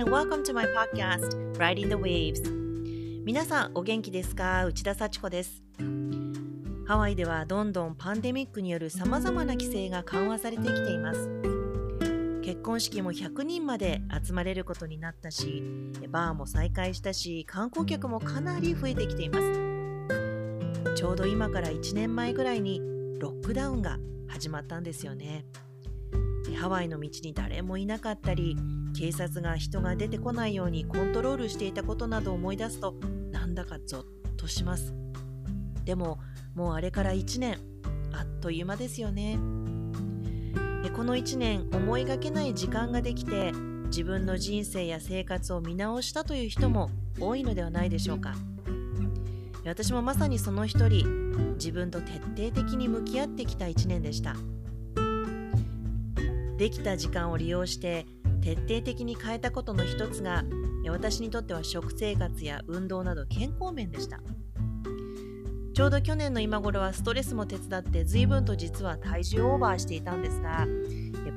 and welcome to my podcast, Riding the Waves. 皆さん、お元気ですか？内田幸子です。ハワイではどんどんパンデミックによるさまざまな規制が緩和されてきています。結婚式も100人まで集まれることになったし、バーも再開したし、観光客もかなり増えてきています。ちょうど今から1年前ぐらいにロックダウンが始まったんですよね。ハワイの道に誰もいなかったり警察が人が出てこないようにコントロールしていたことなどを思い出すとなんだかゾッとします。でももうあれから1年。あっという間ですよね。この1年思いがけない時間ができて自分の人生や生活を見直したという人も多いのではないでしょうか。私もまさにその一人自分と徹底的に向き合ってきた1年でした。できた時間を利用して徹底的に変えたことの一つが私にとっては食生活や運動など健康面でした。ちょうど去年の今頃はストレスも手伝って随分と実は体重オーバーしていたんですが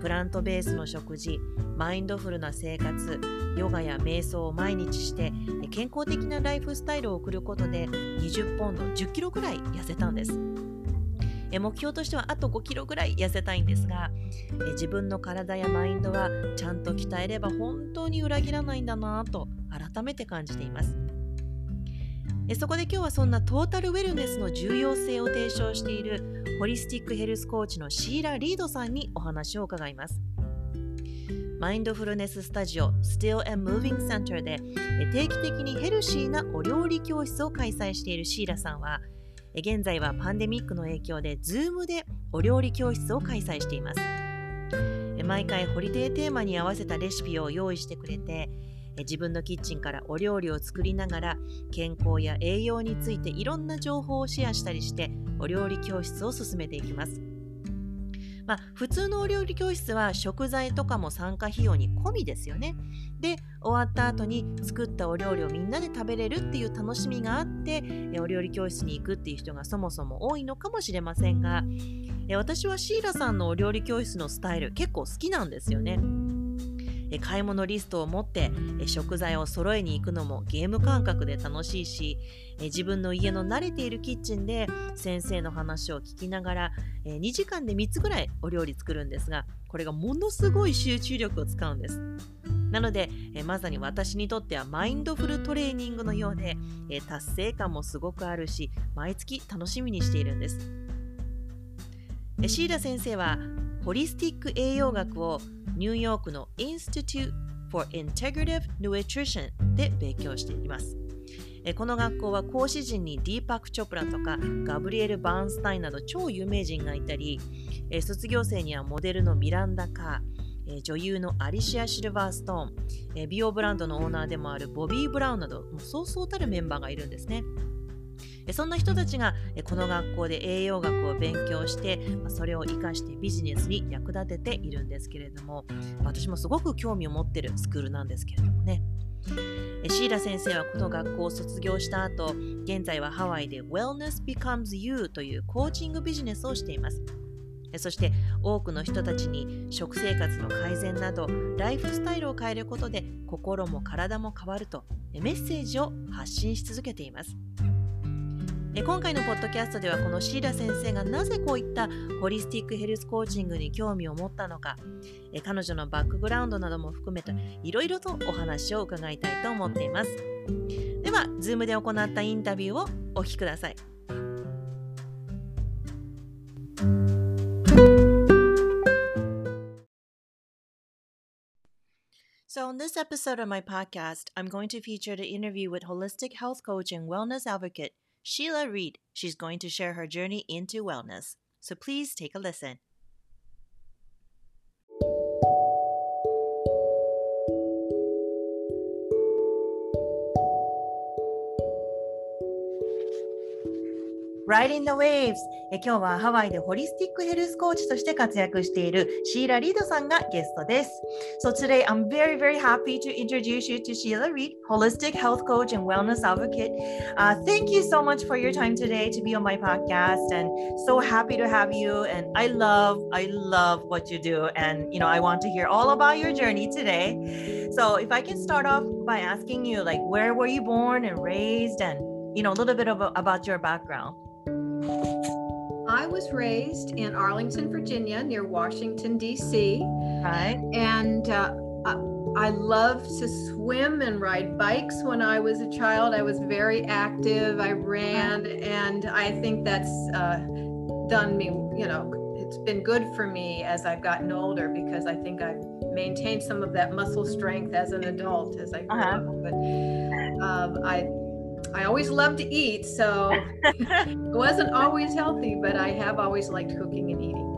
プラントベースの食事マインドフルな生活ヨガや瞑想を毎日して健康的なライフスタイルを送ることで20ポンド10キロぐらい痩せたんです。え目標としてはあと5キロぐらい痩せたいんですがえ自分の体やマインドはちゃんと鍛えれば本当に裏切らないんだなと改めて感じています。えそこで今日はそんなトータルウェルネスの重要性を提唱しているホリスティックヘルスコーチのシーラ・リードさんにお話を伺います。マインドフルネススタジオ Still and Moving Center で定期的にヘルシーなお料理教室を開催しているシーラさんは現在はパンデミックの影響で Zoom でお料理教室を開催しています。毎回ホリデーテーマに合わせたレシピを用意してくれて自分のキッチンからお料理を作りながら健康や栄養についていろんな情報をシェアしたりしてお料理教室を進めていきます。まあ、普通のお料理教室は食材とかも参加費用に込みですよね。で終わった後に作ったお料理をみんなで食べれるっていう楽しみがあってお料理教室に行くっていう人がそもそも多いのかもしれませんが私はシーラさんのお料理教室のスタイル結構好きなんですよね。買い物リストを持って食材を揃えに行くのもゲーム感覚で楽しいし自分の家の慣れているキッチンで先生の話を聞きながら2時間で3つぐらいお料理作るんですがこれがものすごい集中力を使うんです。なのでまさに私にとってはマインドフルトレーニングのようで達成感もすごくあるし毎月楽しみにしているんです。シーラ先生はホリスティック栄養学をニューヨークの Institute for Integrative Nutrition で勉強しています。この学校は講師陣にディーパック・チョプラとかガブリエル・バーンスタインなど超有名人がいたり卒業生にはモデルのミランダ・カー女優のアリシア・シルバーストーン美容ブランドのオーナーでもあるボビー・ブラウンなどもそうそうたるメンバーがいるんですね。そんな人たちがこの学校で栄養学を勉強してそれを生かしてビジネスに役立てているんですけれども私もすごく興味を持ってるスクールなんですけれどもねシーラ先生はこの学校を卒業した後現在はハワイで Wellness Becomes You というコーチングビジネスをしていますそして多くの人たちに食生活の改善などライフスタイルを変えることで心も体も変わるとメッセージを発信し続けています。今回のポッドキャストではこのシーラ先生がなぜこういったホリスティックヘルスコーチングに興味を持ったのか。彼女のバックグラウンドなども含めていろいろとお話を伺いたいと思っています。では Zoom で行ったインタビューをお聞きください。So, on this episode of my podcast, I'm going to feature the interview with holistic health coach and wellness advocate Sheila Reed. She's going to share her journey into wellness. So please take a listen. Riding the Waves え今日はハワイでホリスティックヘルスコーチとして活躍しているシーラ・リードさんがゲストです。So today I'm very very happy to introduce you to Sheila Reed, holistic health coach and wellness advocate. Uh, thank you so much for your time today to be on my podcast and so happy to have you and I love I love what you do and you know I want to hear all about your journey today. So if I can start off by asking you, like, where were you born and raised, and you know, a little bit of, about your background. I was raised in Arlington, Virginia, near Washington, D.C. Right. And uh, I loved to swim and ride bikes when I was a child. I was very active. I ran, and I think that's uh, done me, you know, it's been good for me as I've gotten older because I think I've maintained some of that muscle strength as an adult as I grew uh-huh. up. But um, I I always loved to eat, so it wasn't always healthy, but I have always liked cooking and eating.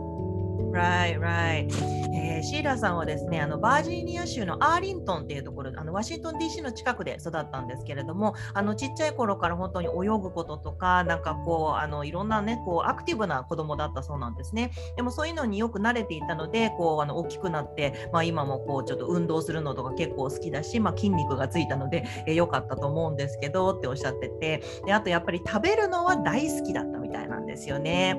Right, right. えー、シーラさんはですねあのバージニア州のアーリントンっていうところあのワシントン DC の近くで育ったんですけれどもあのちっちゃい頃から本当に泳ぐこととかなんかこうあのいろんなねこうアクティブな子供だったそうなんですね。でもそういうのによく慣れていたのでこうあの大きくなって、まあ、今もこうちょっと運動するのとか結構好きだし、まあ、筋肉がついたので良、えー、かったと思うんですけどっておっしゃってて。であとやっぱり食べるのは大好きだったみたいな。ですよね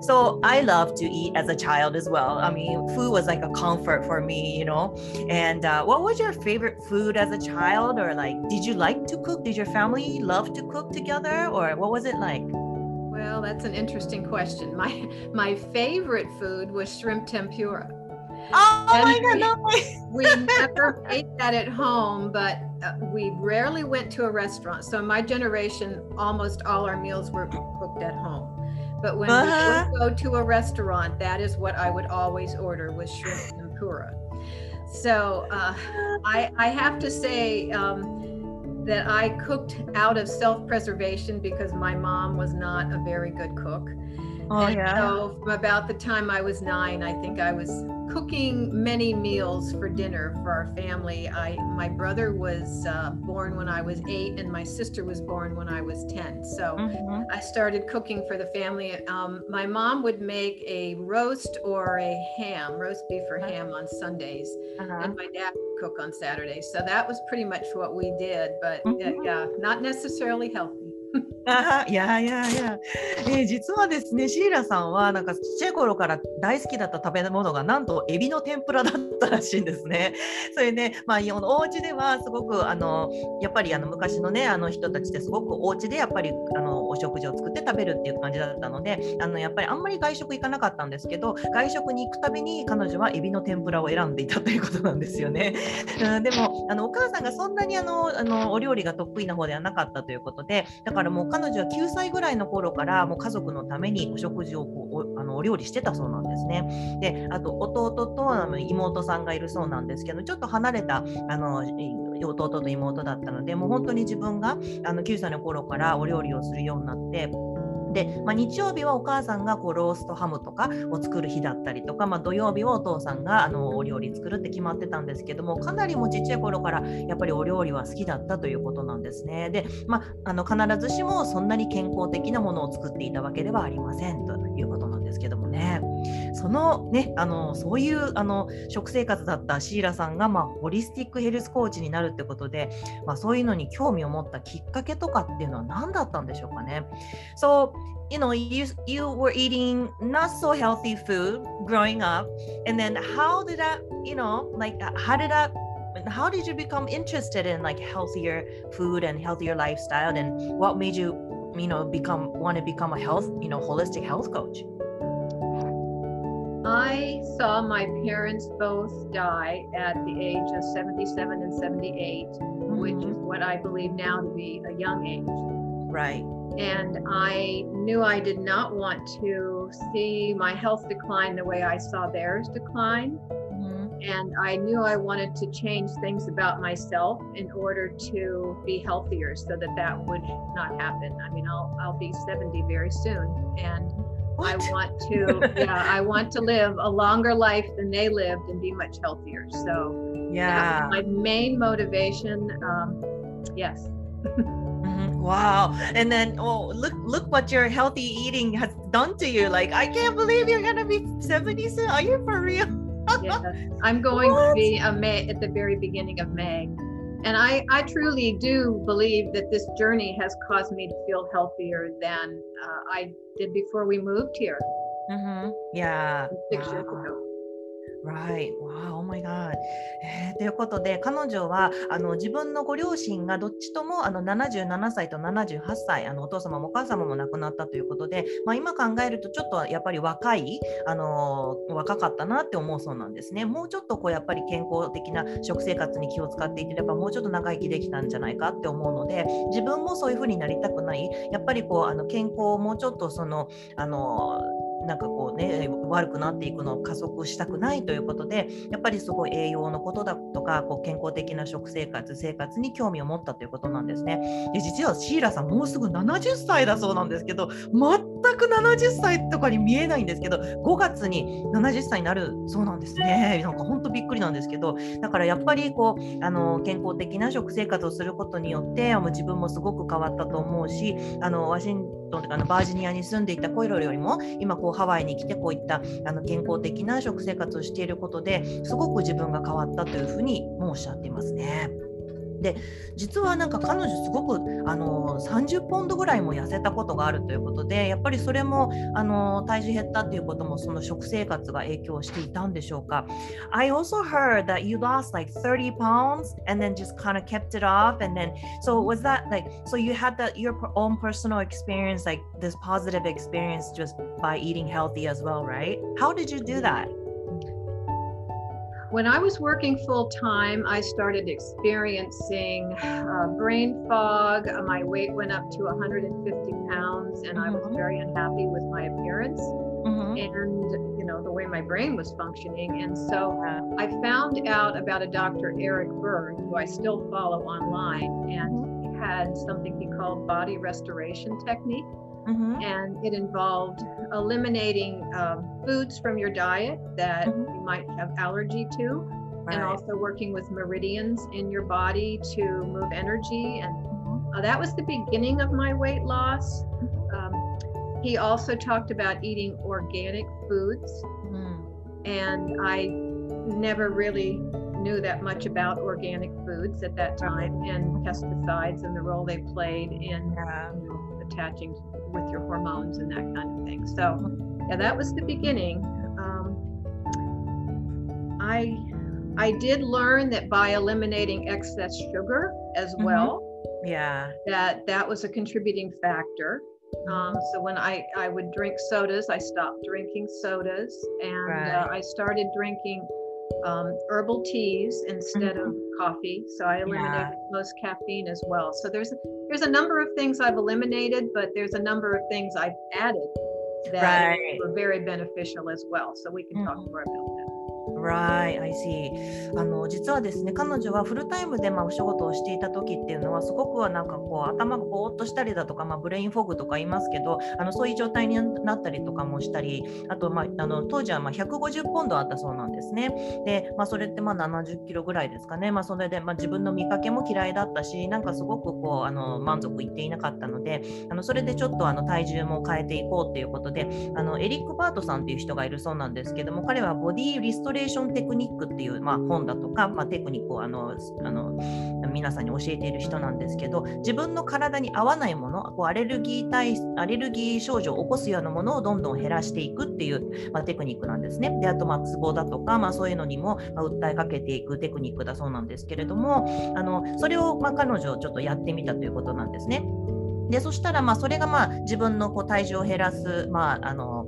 So I love to eat as a child as well I mean food was like a comfort for me, you know. And uh, what was your favorite food as a child, or like, did you like to cook? Did your family love to cook together, or what was it like? Well, that's an interesting question. My my favorite food was shrimp tempura. Oh and my god! No we, we never ate that at home, but uh, we rarely went to a restaurant. So my generation, almost all our meals were cooked at home. But when uh-huh. we go to a restaurant, that is what I would always order was shrimp tempura. So uh, I, I have to say um, that I cooked out of self-preservation because my mom was not a very good cook. Oh, and yeah. So from about the time I was nine, I think I was cooking many meals for dinner for our family. I my brother was uh, born when I was eight, and my sister was born when I was ten. So mm-hmm. I started cooking for the family. Um, my mom would make a roast or a ham, roast beef or ham on Sundays, uh-huh. and my dad would cook on Saturdays. So that was pretty much what we did. But mm-hmm. uh, yeah, not necessarily healthy. あいやいやいや、えー、実はですねシーラさんはなんかちっちゃい頃から大好きだった食べ物がなんとエビの天ぷらだったらしいんですね。それね、まあ、お家ではすごくあのやっぱりあの昔のねあの人たちってすごくお家でやっぱりあのお食事を作って食べるっていう感じだったのであのやっぱりあんまり外食行かなかったんですけど外食に行くたびに彼女はエビの天ぷらを選んでいたということなんですよね。うん、でもあのお母さんがそんなにあのあのお料理が得意な方ではなかったということでだからもう彼女は9歳ぐらいの頃からもう家族のためにお食事をこうおあのお料理してたそうなんですね。であと弟とあの妹さんがいるそうなんですけどちょっと離れたあの弟と妹だったのでもう本当に自分があの9歳の頃からお料理をするようになって。で、まあ、日曜日はお母さんがこうローストハムとかを作る日だったりとか、まあ、土曜日はお父さんがあのお料理作るって決まってたんですけどもかなりもちっちゃい頃からやっぱりお料理は好きだったということなんですね。で、まあ、あの必ずしもそんなに健康的なものを作っていたわけではありませんということなんですけどもね。そのねあのそういうあの食生活だったシーラさんが、まあ、ホリスティックヘルスコーチになるってことで、まあ、そういうのに興味を持ったきっかけとかっていうのは何だったんでしょうかね。So you know you you were eating not so healthy food growing up and then how did that you know like how did that how did you become interested in like healthier food and healthier lifestyle and what made you you know become want to become a health you know holistic health coach I saw my parents both die at the age of 77 and 78, mm-hmm. which is what I believe now to be a young age. Right. And I knew I did not want to see my health decline the way I saw theirs decline. Mm-hmm. And I knew I wanted to change things about myself in order to be healthier so that that would not happen. I mean, I'll, I'll be 70 very soon. And what? I want to, yeah, I want to live a longer life than they lived and be much healthier. So, yeah, my main motivation. Um, yes. mm-hmm. Wow. And then, oh, look, look what your healthy eating has done to you. Like, I can't believe you're going to be 70 soon. Are you for real? yes. I'm going what? to be a May at the very beginning of May. And I, I truly do believe that this journey has caused me to feel healthier than uh, I did before we moved here. Mm-hmm. Yeah. Six wow. years ago. Right. Wow. Oh my God. えー、ということで、彼女はあの自分のご両親がどっちともあの77歳と78歳あの、お父様もお母様も亡くなったということで、まあ、今考えるとちょっとやっぱり若い、あの若かったなって思うそうなんですね。もうちょっとこうやっぱり健康的な食生活に気を使っていければ、もうちょっと長生きできたんじゃないかって思うので、自分もそういうふうになりたくない、やっぱりこうあの健康をもうちょっとその、あのなんかこうね悪くなっていくのを加速したくないということでやっぱりすごい栄養のことだとかこう健康的な食生活生活に興味を持ったということなんですね。で実はシーラさんもうすぐ70歳だそうなんですけど全く70歳とかに見えないんですけど5月に70歳になるそうなんですね。なんか本当びっくりなんですけどだからやっぱりこうあの健康的な食生活をすることによって自分もすごく変わったと思うしあのワシントンとかのバージニアに住んでいたコイロよりも今こうハワイに来てこういったあの健康的な食生活をしていることですごく自分が変わったというふうにもおっしゃっていますね。で実はなんか彼女すごくあの30ポンドぐらいも痩せたことがあるということでやっぱりそれもあの体重減ったっていうこともその食生活が影響していたんでしょうか I also heard that you lost like 30 pounds and then just kind of kept it off and then so was that like so you had that your own personal experience like this positive experience just by eating healthy as well right how did you do that when I was working full time, I started experiencing uh, brain fog. Uh, my weight went up to 150 pounds, and mm-hmm. I was mm-hmm. very unhappy with my appearance mm-hmm. and you know the way my brain was functioning. And so uh, I found out about a Dr. Eric Byrne, who I still follow online, and mm-hmm. he had something he called body restoration technique. Mm-hmm. And it involved eliminating um, foods from your diet that mm-hmm. you might have allergy to, right. and also working with meridians in your body to move energy. And mm-hmm. uh, that was the beginning of my weight loss. Mm-hmm. Um, he also talked about eating organic foods. Mm. And I never really knew that much about organic foods at that time and pesticides and the role they played in yeah. you know, attaching with your hormones and that kind of thing. So, yeah, that was the beginning. Um, I I did learn that by eliminating excess sugar as mm-hmm. well, yeah, that that was a contributing factor. Um, so when I I would drink sodas, I stopped drinking sodas, and uh, right. uh, I started drinking um, herbal teas instead mm-hmm. of coffee. So I eliminated yeah. most caffeine as well. So there's there's a number of things I've eliminated, but there's a number of things I've added that right. were very beneficial as well. So we can mm-hmm. talk more about that. Right, I see. あの実はですね、彼女はフルタイムでまあお仕事をしていた時っていうのは、すごくはなんかこう頭がぼーっとしたりだとか、まあ、ブレインフォグとか言いますけど、あのそういう状態になったりとかもしたり、あと、まあ、あの当時はまあ150ポンドあったそうなんですね。で、まあ、それってまあ70キロぐらいですかね。まあ、それでまあ自分の見かけも嫌いだったし、なんかすごくこうあの満足いっていなかったので、あのそれでちょっとあの体重も変えていこうっていうことで、あのエリック・バートさんっていう人がいるそうなんですけども、彼はボディリストレーションションテクニックっていう、まあ、本だとか、まあ、テクニックをあのあの皆さんに教えている人なんですけど自分の体に合わないものこうアレルギー体アレルギー症状を起こすようなものをどんどん減らしていくっていう、まあ、テクニックなんですね。であと、まあ、ツボだとか、まあ、そういうのにも、まあ、訴えかけていくテクニックだそうなんですけれどもあのそれを、まあ、彼女ちょっとやってみたということなんですね。でそしたらまあそれがまあ自分のこう体重を減らす、まあ、あの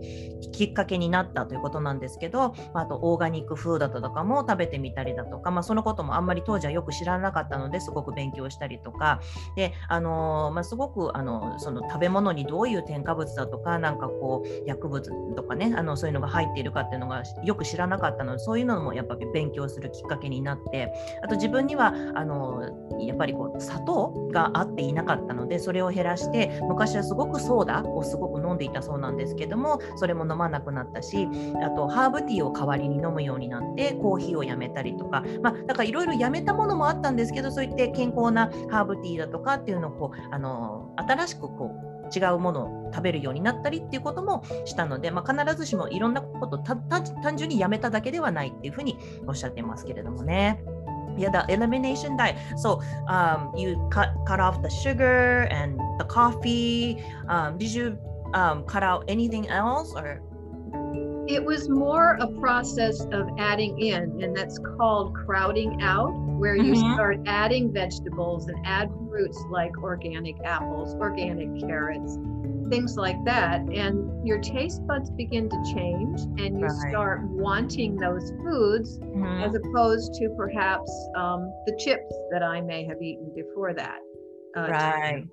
きっかけになったということなんですけど、まあ、とオーガニックフードだとかも食べてみたりだとか、まあ、そのこともあんまり当時はよく知らなかったのですごく勉強したりとか。で、あのまあ、すごくあのその食べ物にどういう添加物だとかなんかこう薬物とかねあのそういうのが入っているかっていうのがよく知らなかったのでそういうのもやっぱり勉強するきっかけになってあと自分にはあのやっぱりこう砂糖が合っていなかったのでそれを減らして昔はすごくソーダをすごく飲んでいたそうなんですけどもそれも飲まなくなったしあとハーブティーを代わりに飲むようになってコーヒーをやめたりとか、まあ、だからいろいろやめたものもあったんですけどそういって健康なハーブティーだとかっていうのをこうあの新しくこう違うものを食べるようになったりっていうこともしたので、まあ、必ずしもいろんなこと単純にやめただけではないっていうふうにおっしゃってますけれどもね。Yeah, the elimination diet. So um, you cut cut off the sugar and the coffee. Um, did you um, cut out anything else or? it was more a process of adding in, and that's called crowding out, where you Mhm. start adding vegetables and add fruits like organic apples, organic carrots, things like that. And your taste buds begin to change, and you Right. start wanting those foods Mhm. as opposed to perhaps um, the chips that I may have eaten before that. uh, Right.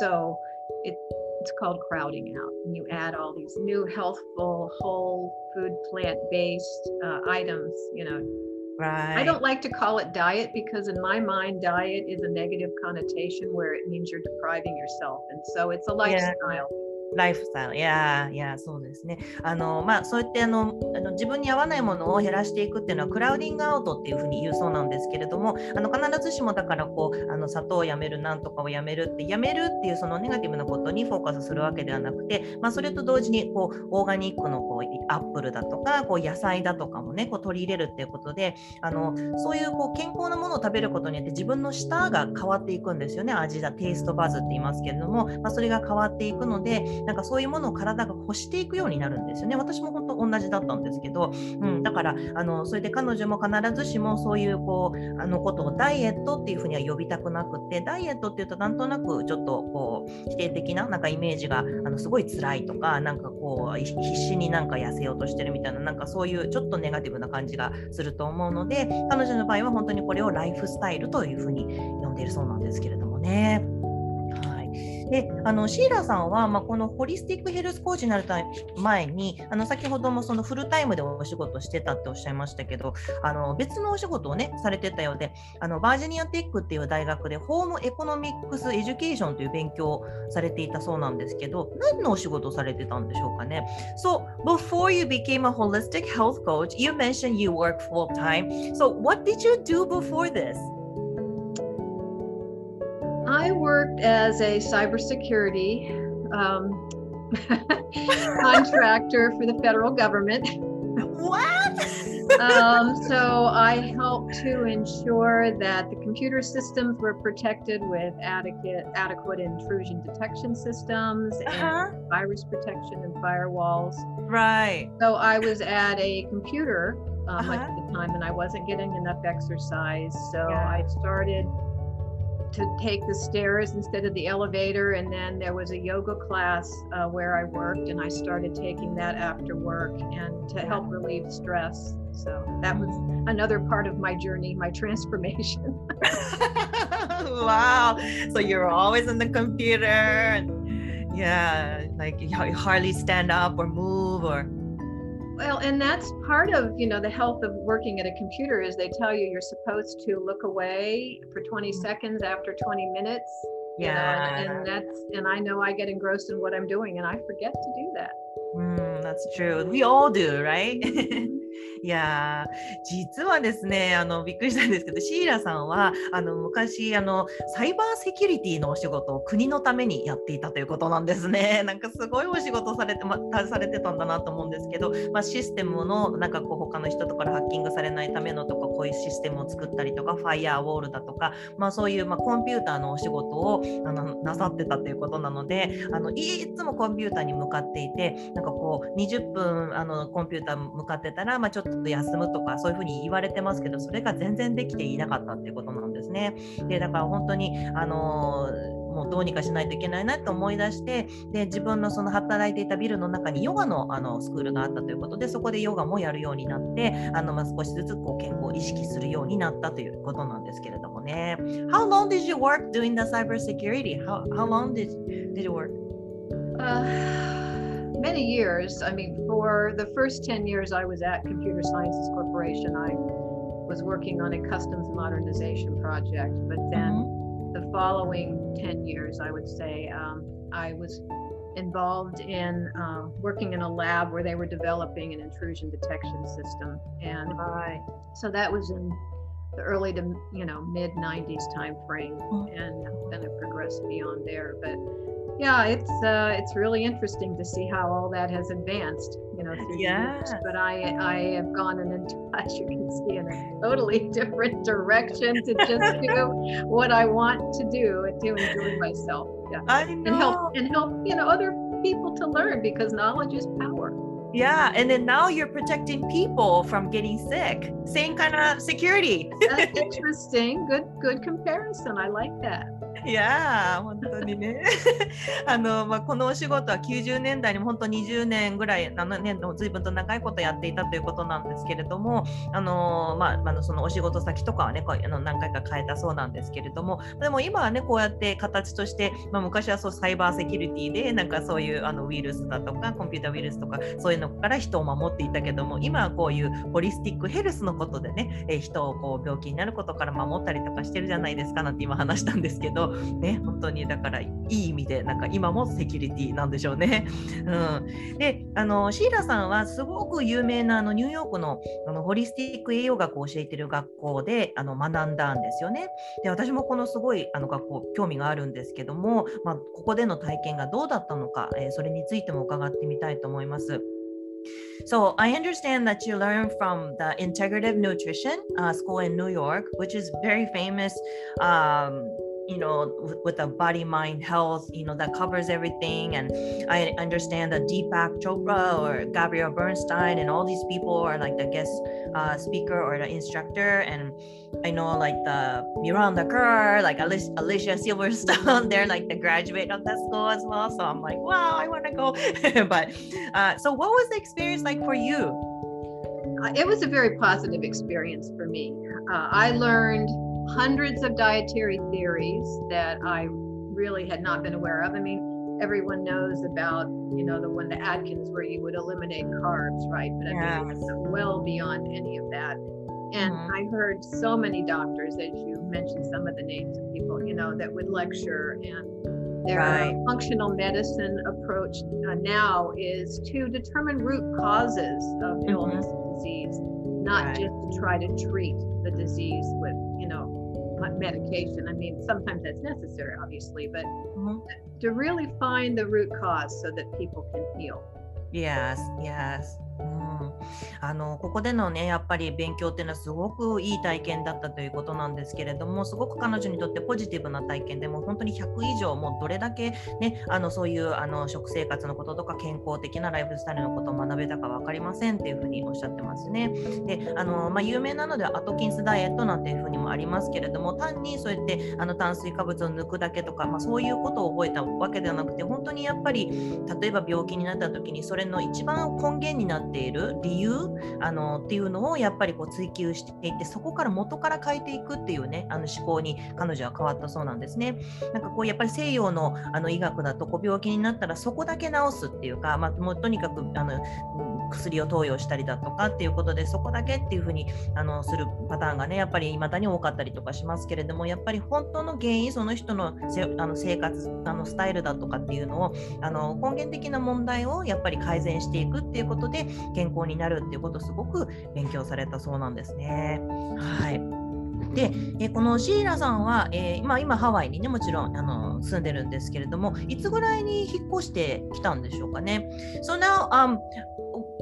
So it, it's called crowding out. And you add all these new healthful, whole food, plant based uh, items. You know, Right. I don't like to call it diet because, in my mind, diet is a negative connotation where it means you're depriving yourself. And so it's a lifestyle. ライフスタイル。いやいやそうですね。あの、まあ、そうやってあのあの自分に合わないものを減らしていくっていうのはクラウディングアウトっていうふうに言うそうなんですけれども、あの必ずしもだからこうあの砂糖をやめるなんとかをやめるってやめるっていうそのネガティブなことにフォーカスするわけではなくて、まあ、それと同時にこうオーガニックのこうアップルだとかこう野菜だとかもねこう取り入れるっていうことで、あのそういうこう健康なものを食べることによって自分の舌が変わっていくんですよね。味だテイストバズって言いますけれども、まあ、それが変わっていくので、なんかそういうものを体が欲していくようになるんですよね。私も本当同じだったんですけど、うん、だからあのそれで彼女も必ずしもそういうこうあのことをダイエットっていうふうには呼びたくなくて、ダイエットっていうとなんとなくちょっとこう否定的ななんかイメージがあのすごい辛いとか、なんかこう必死になんか痩せようとしてるみたいな、なんかそういうちょっとネガティブな感じがすると思うので、彼女の場合は本当にこれをライフスタイルというふうに呼んでいるそうなんですけれどもね。であのシーラさんは、まあ、このホリスティックヘルスコーチになる前にあの先ほどもそのフルタイムでお仕事してたっておっしゃいましたけどあの別のお仕事をねされてたようであの Virginia Tech っていう大学で Home Economics Education という勉強をされていたそうなんですけど何のお仕事をされてたんでしょうかね？So before you became a holistic health coach you mentioned you work full time So what did you do before this? I worked as a cybersecurity um, contractor for the federal government. What? Um, so I helped to ensure that the computer systems were protected with adequate, adequate intrusion detection systems and Uh-huh. virus protection and firewalls. Right. So I was at a computer um, Uh-huh. at the time and I wasn't getting enough exercise. So Yeah. I started to take the stairs instead of the elevator. And then there was a yoga class uh, where I worked and I started taking that after work and to help relieve stress. So that was another part of my journey, my transformation. wow. So you're always on the computer. and- Yeah, like you you hardly stand up or move or. Well, and that's part of, you know, the health of working at a computer is they tell you you're supposed to look away for 20 seconds after 20 minutes. you know, Yeah. and, and that's and I know I get engrossed in what I'm doing and I forget to do that. Mm, that's true. We all do, right? いや実はですねあのびっくりしたんですけどシーラさんはあの昔あのサイバーセキュリティのお仕事を国のためにやっていたということなんですね。なんかすごいお仕事されて,、ま、されてたんだなと思うんですけど、まあ、システムのなんかこう他の人とかハッキングされないためのとかこういうシステムを作ったりとかファイアーウォールだとか、まあ、そういう、まあ、コンピューターのお仕事をあのなさってたということなのであのいつもコンピューターに向かっていてなんかこう20分あのコンピューター向かってたら、まあ、ちょっと休むとかそういうふうに言われてますけどそれが全然できていなかったっていうことなんですね。でだから本当にあのもうどうにかしないといけないなと思い出してで自分のその働いていたビルの中にヨガのあのスクールがあったということでそこでヨガもやるようになってあの、まあ、少しずつこう健康を意識するようになったということなんですけれどもね。How long did you work doing the cybersecurity? How, how long did, did you work? Uh, many years. I mean, for the first 10 years I was at Computer Sciences Corporation, I was working on a customs modernization project. But then the following 10 years, I would say, um, I was involved in uh, working in a lab where they were developing an intrusion detection system. And so that was in the early to you know mid 90s time frame Mm. and then it progressed beyond there. But yeah it's uh it's really interesting to see how all that has advanced you know through the years. But i i have gone and in a as you can see in a totally different direction to just do what i want to do and to enjoy myself. Yeah. I and help and help you know other people to learn because knowledge is power Yeah, and then now you're protecting people from getting sick. Same kind of security. That's interesting. Good, good comparison. I like that. いやー、本当にね。あの、まあ、このお仕事は90年代にも本当20年ぐらい、7年の随分と長いことやっていたということなんですけれども、あの、まあ、あのそのお仕事先とかはね、こうあの何回か変えたそうなんですけれども、でも今はね、こうやって形として、まあ、昔はそうサイバーセキュリティで、なんかそういうあのウイルスだとか、コンピューターウイルスとか、そういうのから人を守っていたけども、今はこういうホリスティックヘルスのことでね、え人をこう病気になることから守ったりとかしてるじゃないですかなんて今話したんですけど、ね、本当にだからいい意味でなんか今もセキュリティなんでしょうね。うん、であのシーラさんはすごく有名なあのニューヨークのあのホリスティック栄養学を教えてる学校であの学んだんですよね。で私もこのすごいあの学校興味があるんですけども、まあ、ここでの体験がどうだったのか、えーそれについても伺ってみたいと思います。So I understand that you learn from the Integrative Nutrition uh, School in New York, which is very famous. Um, you know, with, with the body, mind, health, you know, that covers everything. And I understand that Deepak Chopra or Gabrielle Bernstein and all these people are like the guest uh, speaker or the instructor. And I know like the Miranda Kerr, like Alicia, Alicia Silverstone, they're like the graduate of that school as well. So I'm like, wow, I want to go. but uh, so what was the experience like for you? Uh, it was a very positive experience for me. Uh, I learned hundreds of dietary theories that I really had not been aware of. I mean, everyone knows about, you know, the one, the Atkins, where you would eliminate carbs, right? But I mean, Yes. was well beyond any of that. And Mhm. I heard so many doctors, as you mentioned some of the names of people, you know, that would lecture and their Right. functional medicine approach uh, now is to determine root causes of illness and disease, not Right. just to try to treat the disease with, you know, me- medication. I mean, sometimes that's necessary, obviously, but Mhm. to really find the root cause so that people can heal. Yes, yes. あのここでのねやっぱり勉強っていうのはすごくいい体験だったということなんですけれどもすごく彼女にとってポジティブな体験でも本当に100以上もうどれだけねあのそういうあの食生活のこととか健康的なライフスタイルのことを学べたか分かりませんっていうふうにおっしゃってますね。であの、まあ、有名なのではアトキンスダイエットなんていうふうにもありますけれども単にそうやってあの炭水化物を抜くだけとか、まあ、そういうことを覚えたわけではなくて本当にやっぱり例えば病気になった時にそれの一番根源になってている理由あのっていうのをやっぱりこう追求していってそこから元から変えていくっていうねあの思考に彼女は変わったそうなんですね。なんかこうやっぱり西洋のあの医学だとこう病気になったらそこだけ治すっていうか、まあ、もうとにかくあの薬を投与したりだとかっていうことでそこだけっていうふうにあのするパターンがねやっぱり未だに多かったりとかしますけれどもやっぱり本当の原因その人のせあの生活あのスタイルだとかっていうのをあの根源的な問題をやっぱり改善していくっていうことで健康になるっていうことをすごく勉強されたそうなんですね。はいで、えーこのシーラさんは、えーまあ、今ハワイにねもちろんあの住んでるんですけれどもいつぐらいに引っ越してきたんでしょうかね。So now, um,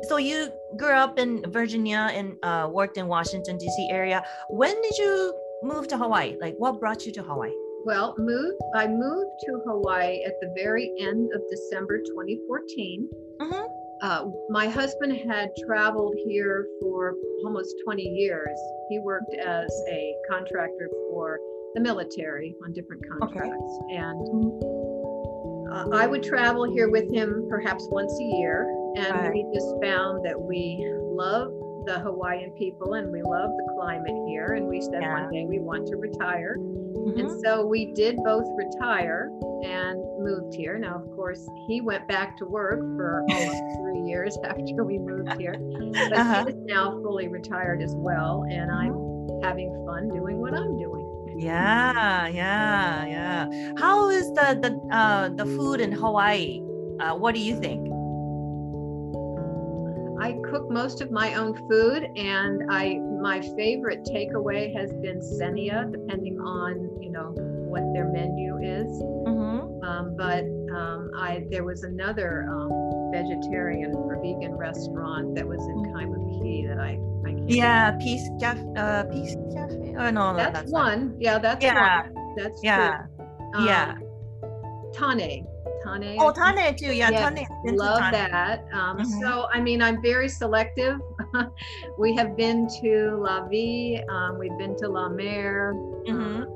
so you grew up in Virginia and uh, worked in Washington D.C. area. When did you move to Hawaii? Like, what brought you to Hawaii? Well, moved. I moved to Hawaii at the very end of December 2014. Mhm. Uh, my husband had traveled here for almost 20 years. He worked as a contractor for the military on different contracts, and uh, I would travel here with him perhaps once a year. And Right. we just found that we love the Hawaiian people and we love the climate here. And we said Yeah. one day we want to retire. Mhm. And so we did both retire and moved here. Now, of course, he went back to work for almost three years after we moved here. But Uh-huh. he is now fully retired as well. And I'm having fun doing what I'm doing. Yeah, yeah, yeah. How is the the uh, the food in Hawaii? Uh, what do you think? I cook most of my own food, and I my favorite takeaway has been senia, depending on you know what their menu is. Mhm. Um, but um, I there was another um, vegetarian or vegan restaurant that was in Kaimuki that I I can't. Yeah, Peace Cafe. Uh, Peace Cafe. Oh no, that's, that's not- one. Yeah, that's Yeah, one. That's yeah, true. Um, yeah. Tane. Tane. Oh, Tane too. Yeah, Yes, Tane. To Love Tane. that. Um, Mhm. So, I mean, I'm very selective. we have been to La Vie, um, we've been to La Mer, Mhm.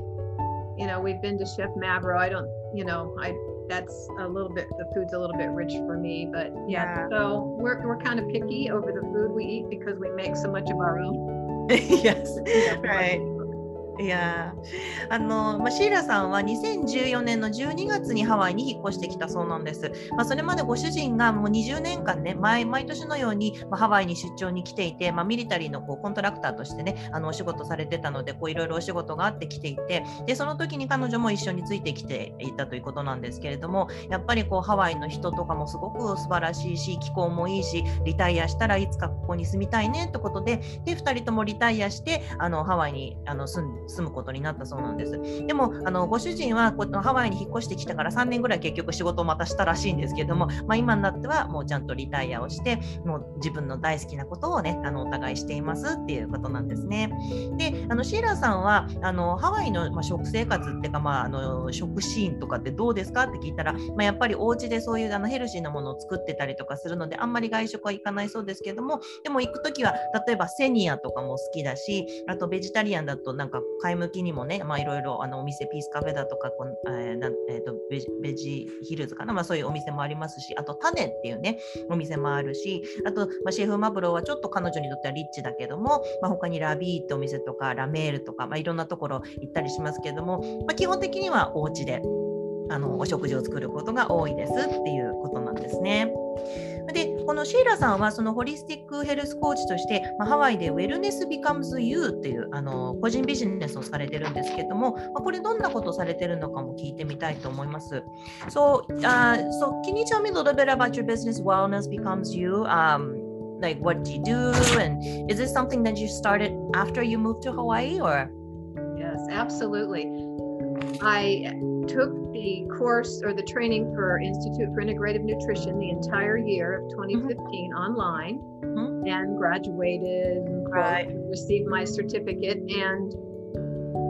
you know, we've been to Chef Mavro. I don't, you know, I that's a little bit the food's a little bit rich for me, but yeah. Yeah. So we're we're kind of picky over the food we eat because we make so much of our own. yes. Right. いやあの、まあ、シーラさんは2014年の12月にハワイに引っ越してきたそうなんです。まあ、それまでご主人がもう20年間ね、毎毎年のように、まあ、ハワイに出張に来ていて、まあ、ミリタリーのこうコントラクターとしてね、あのお仕事されてたので、いろいろお仕事があって来ていて、で、その時に彼女も一緒についてきていたということなんですけれども、やっぱりこうハワイの人とかもすごく素晴らしいし、気候もいいし、リタイアしたらいつかここに住みたいねってことで、で2人ともリタイアしてあのハワイにあの住んで住むことになったそうなんです。でもあのご主人はこのハワイに引っ越してきたから3年ぐらい結局仕事をまたしたらしいんですけども、まあ、今になってはもうちゃんとリタイアをしてもう自分の大好きなことをねあのお互いしていますっていうことなんですね。であのシーラーさんはあのハワイの、まあ、食生活っていうか、まあ、あの食シーンとかってどうですかって聞いたら、まあ、やっぱりお家でそういうあのヘルシーなものを作ってたりとかするのであんまり外食は行かないそうですけどもでも行くときは例えばセニアとかも好きだしあとベジタリアンだとなんか買い向きにもねまあいろいろあのお店ピースカフェだとかこ、えーなえーとベジヒルズかな、まあ、そういうお店もありますしあとタネっていうねお店もあるしあと、まあ、シェフマブロはちょっと彼女にとってはリッチだけども、まあ、他にラビーってお店とかラメールとか、まあ、いろんなところ行ったりしますけれども、まあ、基本的にはお家であのお食事を作ることが多いですっていうことなんですね。でこのシーラさんはそのホリスティックヘルスコーチとして、まあ、ハワイでウェルネス・ビカムズ・ユーっていうあの個人ビジネスをされてるんですけども、まあ、これどんなことをされてるのかも聞いてみたいと思います。So,、uh, so can you tell me a little bit about your business Wellness Becomes You? Um, like what do you do and is this something that you started after you moved to Hawaii or? Yes, absolutely. I took the course or the training for Institute for Integrative Nutrition the entire year of 2015 online Mhm. and graduated and Right. received my certificate. And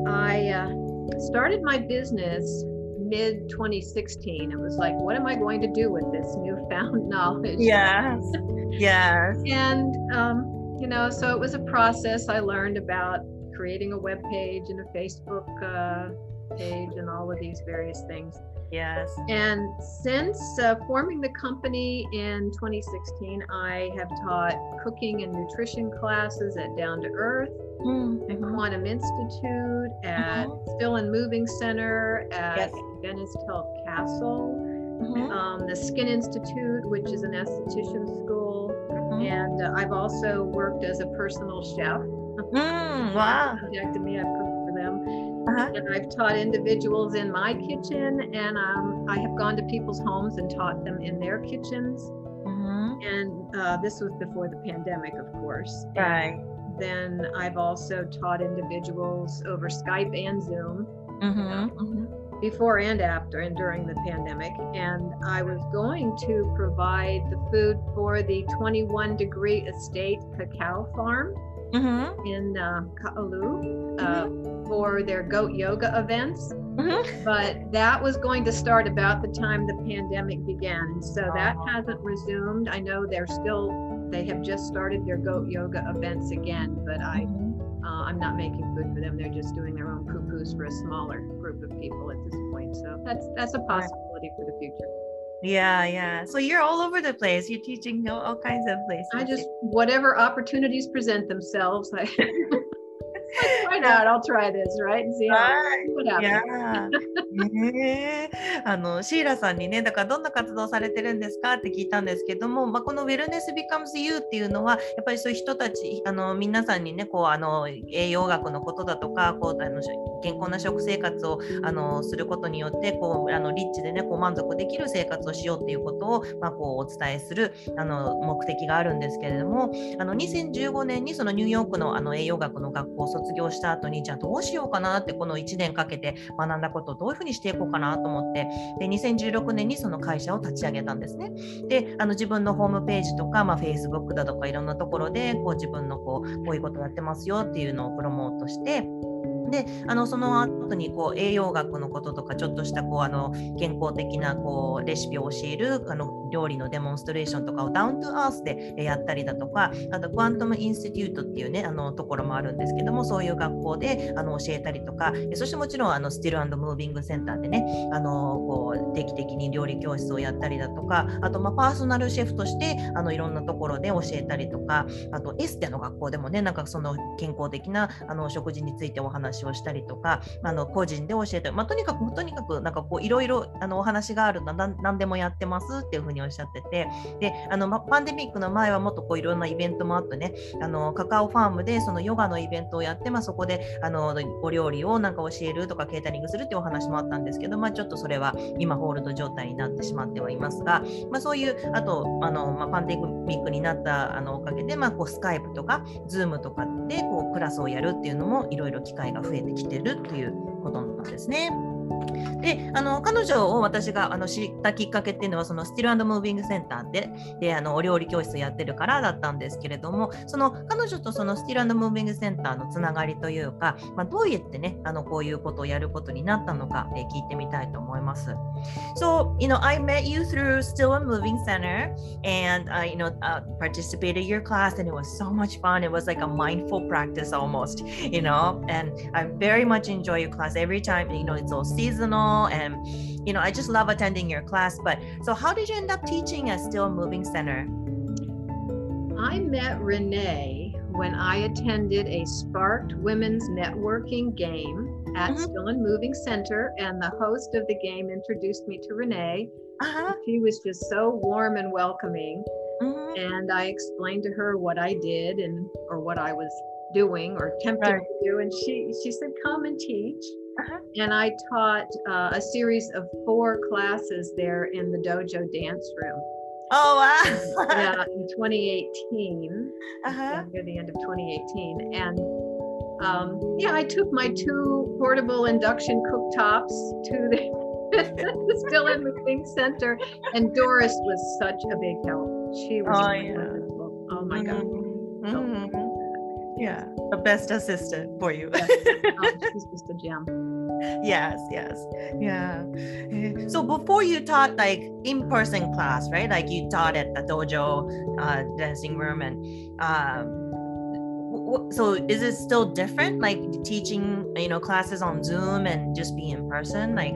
I uh, started my business mid 2016. It was like, what am I going to do with this newfound knowledge? Yes. Yes. And, um, you know, so it was a process. I learned about creating a web page and a Facebook uh, page and all of these various things. Yes. And since uh, forming the company in 2016, I have taught cooking and nutrition classes at Down to Earth, at Mhm. Quantum Institute, at Still and Moving Center, at Yes. Venice Health Castle, Mhm. um, the Skin Institute, which is an esthetician school. Mhm. And uh, I've also worked as a personal chef. Mm, wow. Contacted me, I've cooked for them. Uh-huh. And I've taught individuals in my kitchen, and um, I have gone to people's homes and taught them in their kitchens. Mhm. And uh, this was before the pandemic, of course. Right. Then I've also taught individuals over Skype and Zoom Mhm. Mhm. before and after and during the pandemic. And I was going to provide the food for the 21 degree estate cacao farm Mhm. in uh, Ka'alu uh, for their goat yoga events. Mhm. But that was going to start about the time the pandemic began. And so that Oh. hasn't resumed. I know they're still, they have just started their goat yoga events again, but I, uh, I'm not making food for them. They're just doing their own poo-poos for a smaller group of people at this point. So that's that's a possibility for the future. Yeah, yeah. So you're all over the place. You're teaching all, all kinds of places. I just whatever opportunities present themselves, I why not? I'll try this, right? And see how what happens. Yeah. あのシーラさんにねだからどんな活動されてるんですかって聞いたんですけども、まあ、この「Wellness Becomes You」っていうのはやっぱりそういう人たちあの皆さんにねこうあの栄養学のことだとかこうあの健康な食生活をあのすることによってこうあのリッチでねこう満足できる生活をしようっていうことを、まあ、こうお伝えするあの目的があるんですけれどもあの2015年にそのニューヨークのあの栄養学の学校を卒業した後にじゃあどうしようかなってこの1年かけて学んだことをどういうふうにしていこうかなと思ってで2016年にその会社を立ち上げたんですね。であの自分のホームページとか、まあ、Facebook だとかいろんなところでこう自分のこうこういうことやってますよっていうのをプロモートしてであのその後にこう栄養学のこととかちょっとしたこうあの健康的なこうレシピを教えるあの料理のデモンストレーションとかをダウントゥアースでやったりだとかあとクアントムインスティテュートっていうねあのところもあるんですけどもそういう学校であの教えたりとかそしてもちろんあのスティルムービングセンターでねあのこう定期的に料理教室をやったりだとかあとまあパーソナルシェフとしてあのいろんなところで教えたりとかあとエステの学校でもねなんかその健康的なあの食事についてお話をしたりとかあの個人で教えて、まあ、とにかくとにかくなんかこういろいろあのお話があるの何でもやってますっていうふうにおっしゃっててであの、ま、パンデミックの前はもっとこういろんなイベントもあってねあのカカオファームでそのヨガのイベントをやって、まあ、そこであのお料理をなんか教えるとかケータリングするっていうお話もあったんですけど、まあ、ちょっとそれは今ホールド状態になってしまってはいますが、まあ、そういうあとあの、まあ、パンデミックになったあのおかげで、まあ、こうスカイプとかズームとかでこうクラスをやるっていうのもいろいろ機会が増えてきてるっていうことなんですね。であの彼女を私があの知ったきっかけっていうのはその Still Moving Center でであのお料理教室やってるからだったんですけれどもその彼女とその Still Moving Center のつながりというか、まあ、どうやってねあのこういうことをやることになったのか、え聞いてみたいと思います。So, you know, I met you through Still and Moving Center and, uh, you know, uh, participated in your class and it was so much fun. It was like a mindful practice almost, you know, and I very much enjoy your class every time, you know, it's all seasonal and you know i just love attending your class but so how did you end up teaching at still moving center i met renee when i attended a sparked women's networking game at mm-hmm. still and moving center and the host of the game introduced me to renee uh-huh. she was just so warm and welcoming mm-hmm. and i explained to her what i did and or what i was doing or attempting right. to do and she she said come and teach uh-huh. And I taught uh, a series of four classes there in the dojo dance room. Oh wow! yeah, in 2018, uh-huh. near the end of 2018, and um, yeah, I took my two portable induction cooktops to the still in the King Center, and Doris was such a big help. She was oh, yeah. wonderful. Oh my mm-hmm. god! Mm-hmm. Yeah, the best assistant for you. yes. oh, she's just a gem. Yes, yes, yeah. So before you taught like in-person class, right? Like you taught at the dojo uh, dancing room, and um, so is it still different, like teaching you know classes on Zoom and just be in person, like?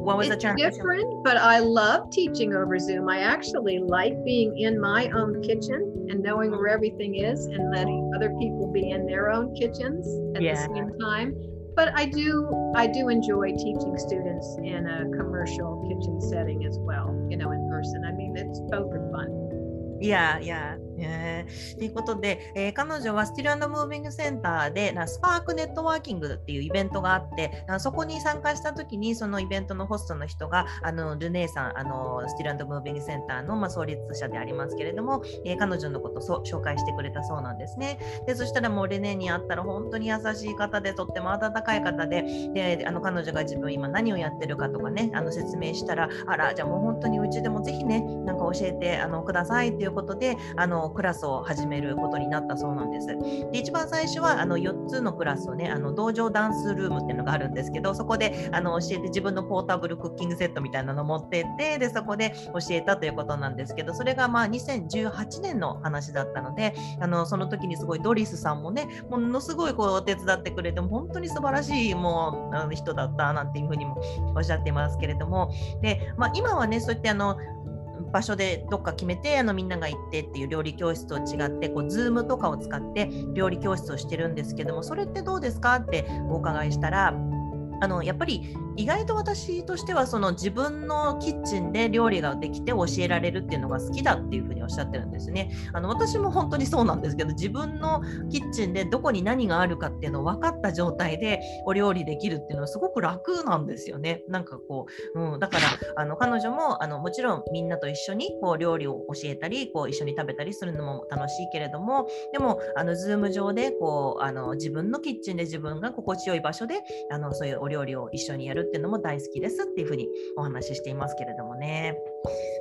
What was it's the different but i love teaching over zoom. I actually like being in my own kitchen and knowing where everything is and letting other people be in their own kitchens at yeah. the same time. But i do i do enjoy teaching students in a commercial kitchen setting as well you know in person. I mean it's both are fun. Yeah yeah えー、ということで、えー、彼女はスティルムービングセンターでなスパークネットワーキングっていうイベントがあってそこに参加した時にそのイベントのホストの人があのルネーさんあのスティルムービングセンターの、まあ、創立者でありますけれども、えー、彼女のことを紹介してくれたそうなんですね。でそしたらもうルネーに会ったら本当に優しい方でとっても温かい方でであの彼女が自分今何をやってるかとかねあの説明したらあらじゃあもう本当にうちでもぜひねなんか教えてあのくださいということであのクラスを始めることになったそうなんです。で一番最初はあの4つのクラスをねあの道場ダンスルームっていうのがあるんですけどそこであの教えて自分のポータブルクッキングセットみたいなの持ってってでそこで教えたということなんですけどそれがまあ2018年の話だったのであのその時にすごいドリスさんもねものすごいこう手伝ってくれて本当に素晴らしいもうあの人だったなんていうふうにもおっしゃってますけれどもで、まあ、今はねそういってあの場所でどっか決めてあのみんなが行ってっていう料理教室と違ってこう Zoom とかを使って料理教室をしてるんですけどもそれってどうですかってお伺いしたらあのやっぱり意外と私としてはその自分のキッチンで料理ができて教えられるっていうのが好きだっていうふうにおっしゃってるんですね。あの私も本当にそうなんですけど自分のキッチンでどこに何があるかっていうのを分かった状態でお料理できるっていうのはすごく楽なんですよね。なんかこう、うん、だからあの彼女もあのもちろんみんなと一緒にこう料理を教えたりこう一緒に食べたりするのも楽しいけれどもでもあの Zoom 上でこうあの自分のキッチンで自分が心地よい場所であのそういうお料理を一緒にやるっていうのも大好きですっていうふうにお話ししていますけれどもね。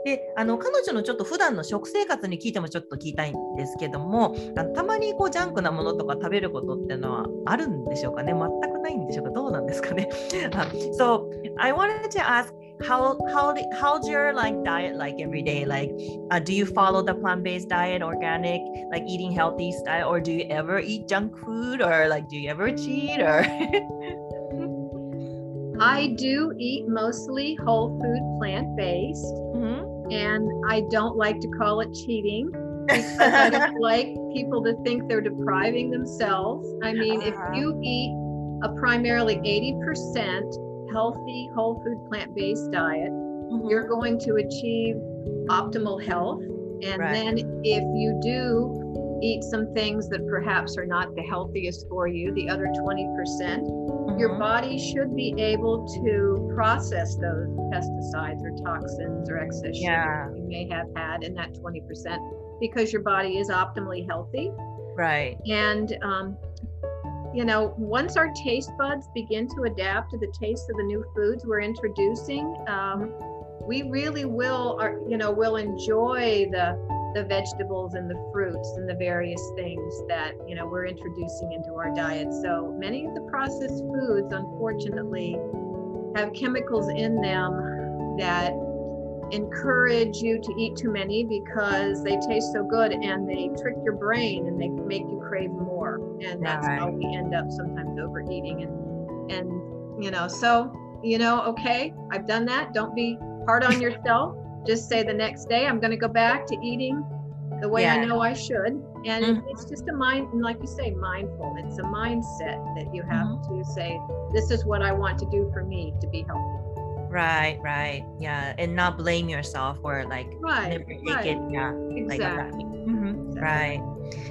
であの彼女のちょっと普段の食生活に聞いてもちょっと聞きたいんですけどもあたまにこうジャンクなものとか食べることっていうのはあるんでしょうかね全くないんでしょうかどうなんですかね So I wanted to ask how how how's your like diet like every day like uh, do you follow the plant-based diet organic like eating healthy style or do you ever eat junk food or like do you ever cheat or I do eat mostly whole food plant based, Mhm. and I don't like to call it cheating because I don't like people to think they're depriving themselves. I mean, if Uh-huh. you eat a primarily 80% healthy whole food plant based diet, Mhm. you're going to achieve optimal health. And Right. then if you do eat some things that perhaps are not the healthiest for you, the other 20%, your body should be able to process those pesticides or toxins or excess sugar you may have had in that 20% because your body is optimally healthy. right And, um, you know, once our taste buds begin to adapt to the taste of the new foods we're introducing, um, we really will, are, you know, will enjoy the the vegetables and the fruits and the various things that you know we're introducing into our diet. So many of the processed foods, unfortunately, have chemicals in them that encourage you to eat too many because they taste so good and they trick your brain and they make you crave more. And that's how we end up sometimes overeating and and you know so you know okay i've done that. Don't be hard on yourself just say the next day i'm going to go back to eating the way i know i should and Mhm. it's just a mind and like you say mindful it's a mindset that you have to say this is what i want to do for me to be healthy Right, right. Yeah. And not blame yourself or like right never take right it. Yeah. Like a bad exactly. Right.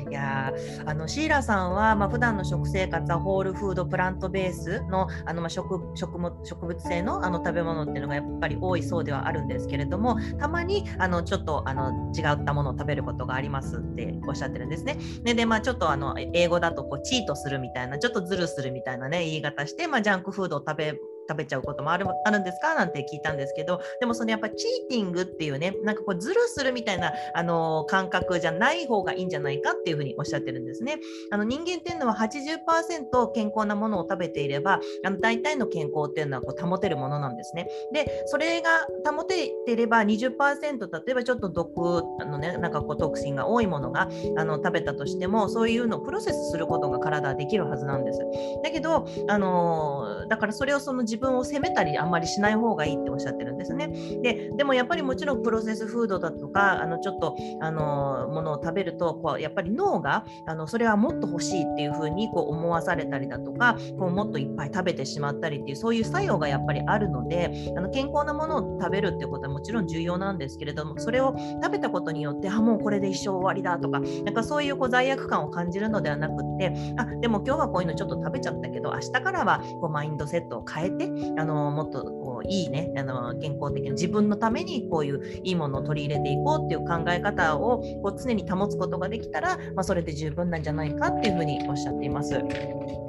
いやあのシーラさんは、まあ普段の食生活はホールフードプラントベースのあの、まあ、食食物植物性のあの食べ物っていうのがやっぱり多いそうではあるんですけれどもたまにあのちょっとあの違ったものを食べることがありますっておっしゃってるんですね。ででまあちょっとあの英語だとこうチートするみたいなちょっとズルするみたいなね言い方して、まあ、ジャンクフードを食べ食べちゃうこともあるあるんですか？なんて聞いたんですけどでもそのやっぱチーティングっていうねなんかこうズルするみたいなあの感覚じゃない方がいいんじゃないかっていうふうにおっしゃってるんですね。あの人間っていうのは80%健康なものを食べていればあの大体の健康っていうのはこう保てるものなんですね。でそれが保てていれば20%例えばちょっと毒のねなんかこうトクシンが多いものがあの食べたとしてもそういうのをプロセスすることが体はできるはずなんです。だけどあのだからそれをその自分を責めたりあんまりしない方がいいっておっしゃってるんですね。ででもやっぱりもちろんプロセスフードだとかあのちょっとあのものを食べるとこうやっぱり脳があのそれはもっと欲しいっていうふうにこう思わされたりだとかこうもっといっぱい食べてしまったりっていうそういう作用がやっぱりあるのであの健康なものを食べるっていうことはもちろん重要なんですけれどもそれを食べたことによってあもうこれで一生終わりだとかなんかそういうこう罪悪感を感じるのではなくってあでも今日はこういうのちょっと食べちゃったけど明日からはこうマインドセットを変えてあのもっとこういいねあの健康的な自分のためにこういういいものを取り入れていこうっていう考え方をこう常に保つことができたら、まあ、それで十分なんじゃないかっていうふうにおっしゃっています。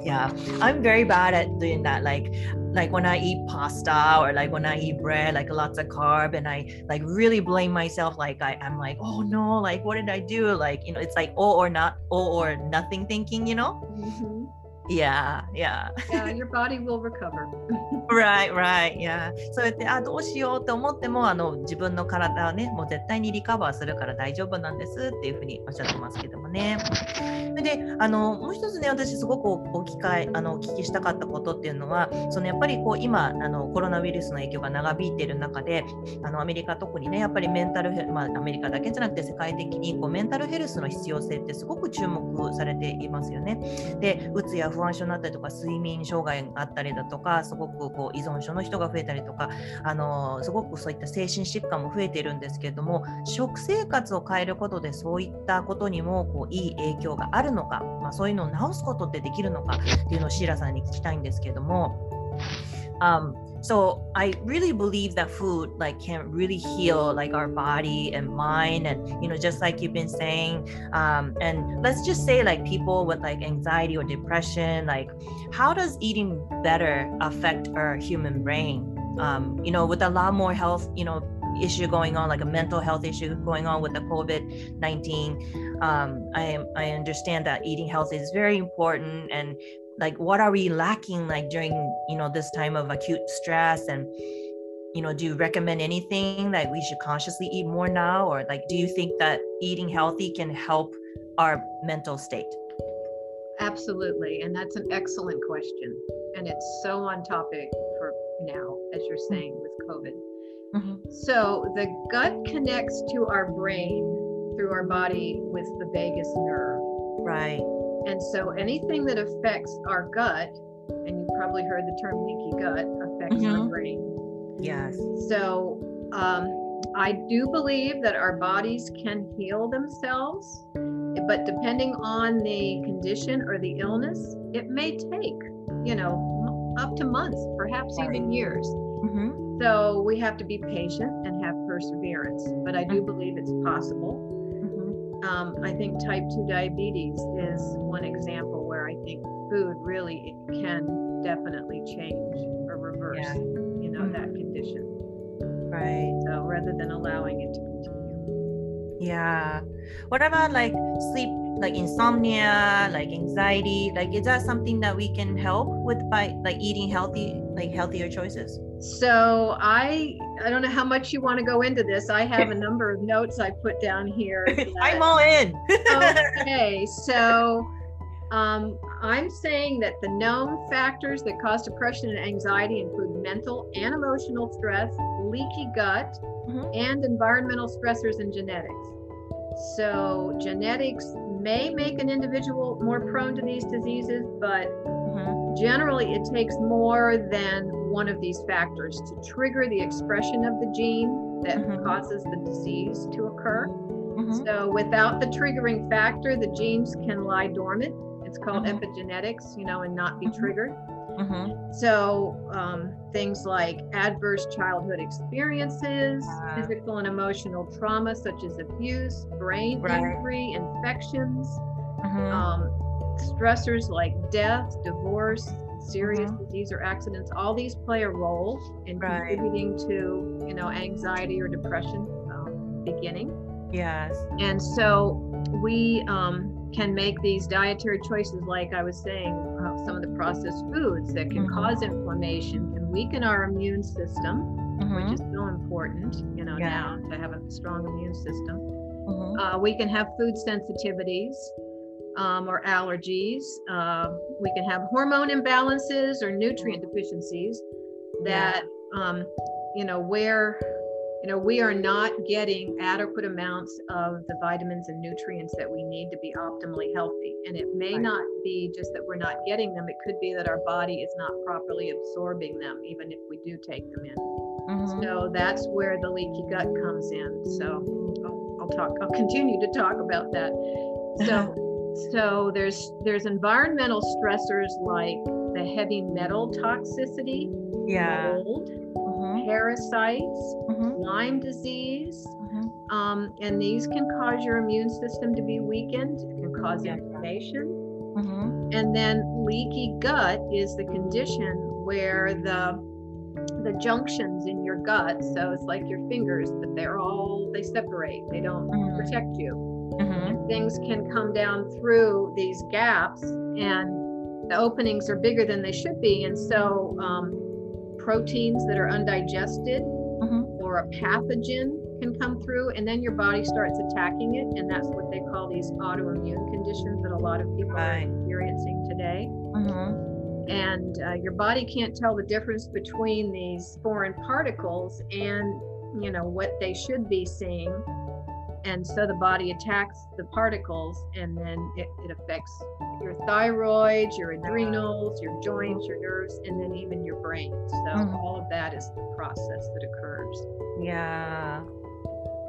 Yeah, I'm very bad at doing that. Like, like when I eat pasta or like when I eat bread, like lots of carb, and I like really blame myself. Like I, I'm like, oh no, like what did I do? Like you know, it's like all or not, all or nothing thinking. You know? Mhm. Yeah, yeah. yeah your body will recover Right, right, yeah. そうやって、あ、どうしようって思っても、あの、自分の体はね、もう絶対にリカバーするから大丈夫なんですっていうふうにおっしゃってますけどもね。で、あの、もう一つね、私すごくお聞かい、あの、お聞きしたかったことっていうのは、そのやっぱりこう、今、あの、コロナウイルスの影響が長引いている中で、あの、アメリカ特にね、やっぱりメンタルヘル、まあ、アメリカだけじゃなくて世界的に、こう、メンタルヘルスの必要性ってすごく注目されていますよね。で、うつや不安症になったりとか、睡眠障害があったりだとか、すごくこう依存症の人が増えたりとか、あのすごくそういった精神疾患も増えているんですけれども、食生活を変えることでそういったことにもこういい影響があるのか、まあ、そういうのを治すことってできるのかっていうのをシーラさんに聞きたいんですけれども。Um, so i really believe that food like can really heal like our body and mind and you know just like you've been saying um, and let's just say like people with like anxiety or depression like how does eating better affect our human brain? Um, you know with a lot more health you know issue going on like a mental health issue going on with the covid-19 um, I, I understand that eating healthy is very important and like what are we lacking like during you know this time of acute stress? And you know do you recommend anything that we should consciously eat more now? Or like do you think that eating healthy can help our mental state? Absolutely and that's an excellent question and it's so on topic for now as you're mm-hmm. saying with covid. Mm-hmm. so the gut connects to our brain through our body with the vagus nerve. Right and so anything that affects our gut, and you've probably heard the term leaky gut, affects mm-hmm. our brain. Yes. So um, I do believe that our bodies can heal themselves, but depending on the condition or the illness, it may take, you know, up to months, perhaps right. even years. Mm-hmm. So we have to be patient and have perseverance. But I do mm-hmm. believe it's possible. Um, I think type 2 diabetes is one example where I think food really can definitely change or reverse, yeah. you know, mm-hmm. that condition. Right. So rather than allowing it to continue. Yeah. What about like sleep, like insomnia, like anxiety? Like, is that something that we can help with by like eating healthy, like healthier choices? So I I don't know how much you want to go into this. I have a number of notes I put down here. That, I'm all in. okay, so um, I'm saying that the known factors that cause depression and anxiety include mental and emotional stress, leaky gut, mm-hmm. and environmental stressors and genetics. So genetics may make an individual more prone to these diseases, but mm-hmm. generally it takes more than one of these factors to trigger the expression of the gene that mm-hmm. causes the disease to occur. Mm-hmm. So without the triggering factor, the genes can lie dormant. It's called mm-hmm. epigenetics, you know, and not be mm-hmm. triggered. Mm-hmm. So um, things like adverse childhood experiences, uh, physical and emotional trauma such as abuse, brain right. injury, infections, mm-hmm. um, stressors like death, divorce, serious mm-hmm. disease or accidents all these play a role in right. contributing to you know anxiety or depression um, beginning yes and so we um, can make these dietary choices like i was saying uh, some of the processed foods that can mm-hmm. cause inflammation can weaken our immune system mm-hmm. which is so important you know yeah. now to have a strong immune system mm-hmm. uh, we can have food sensitivities um, or allergies. Uh, we can have hormone imbalances or nutrient deficiencies that, um, you know, where, you know, we are not getting adequate amounts of the vitamins and nutrients that we need to be optimally healthy. And it may right. not be just that we're not getting them, it could be that our body is not properly absorbing them, even if we do take them in. Mm-hmm. So that's where the leaky gut comes in. So I'll, I'll talk, I'll continue to talk about that. So so there's there's environmental stressors like the heavy metal toxicity, yeah, mold, mm-hmm. parasites, mm-hmm. Lyme disease, mm-hmm. um, and these can cause your immune system to be weakened. It can cause yeah. inflammation, mm-hmm. and then leaky gut is the condition where the the junctions in your gut so it's like your fingers but they're all they separate they don't mm-hmm. protect you mm-hmm. things can come down through these gaps and the openings are bigger than they should be and so um, proteins that are undigested mm-hmm. or a pathogen can come through and then your body starts attacking it and that's what they call these autoimmune conditions that a lot of people right. are experiencing today mm-hmm. and uh, your body can't tell the difference between these foreign particles and you know what they should be seeing and so the body attacks the particles and then it, it affects your thyroid your adrenals your joints your nerves and then even your brain so mm-hmm. all of that is the process that occurs yeah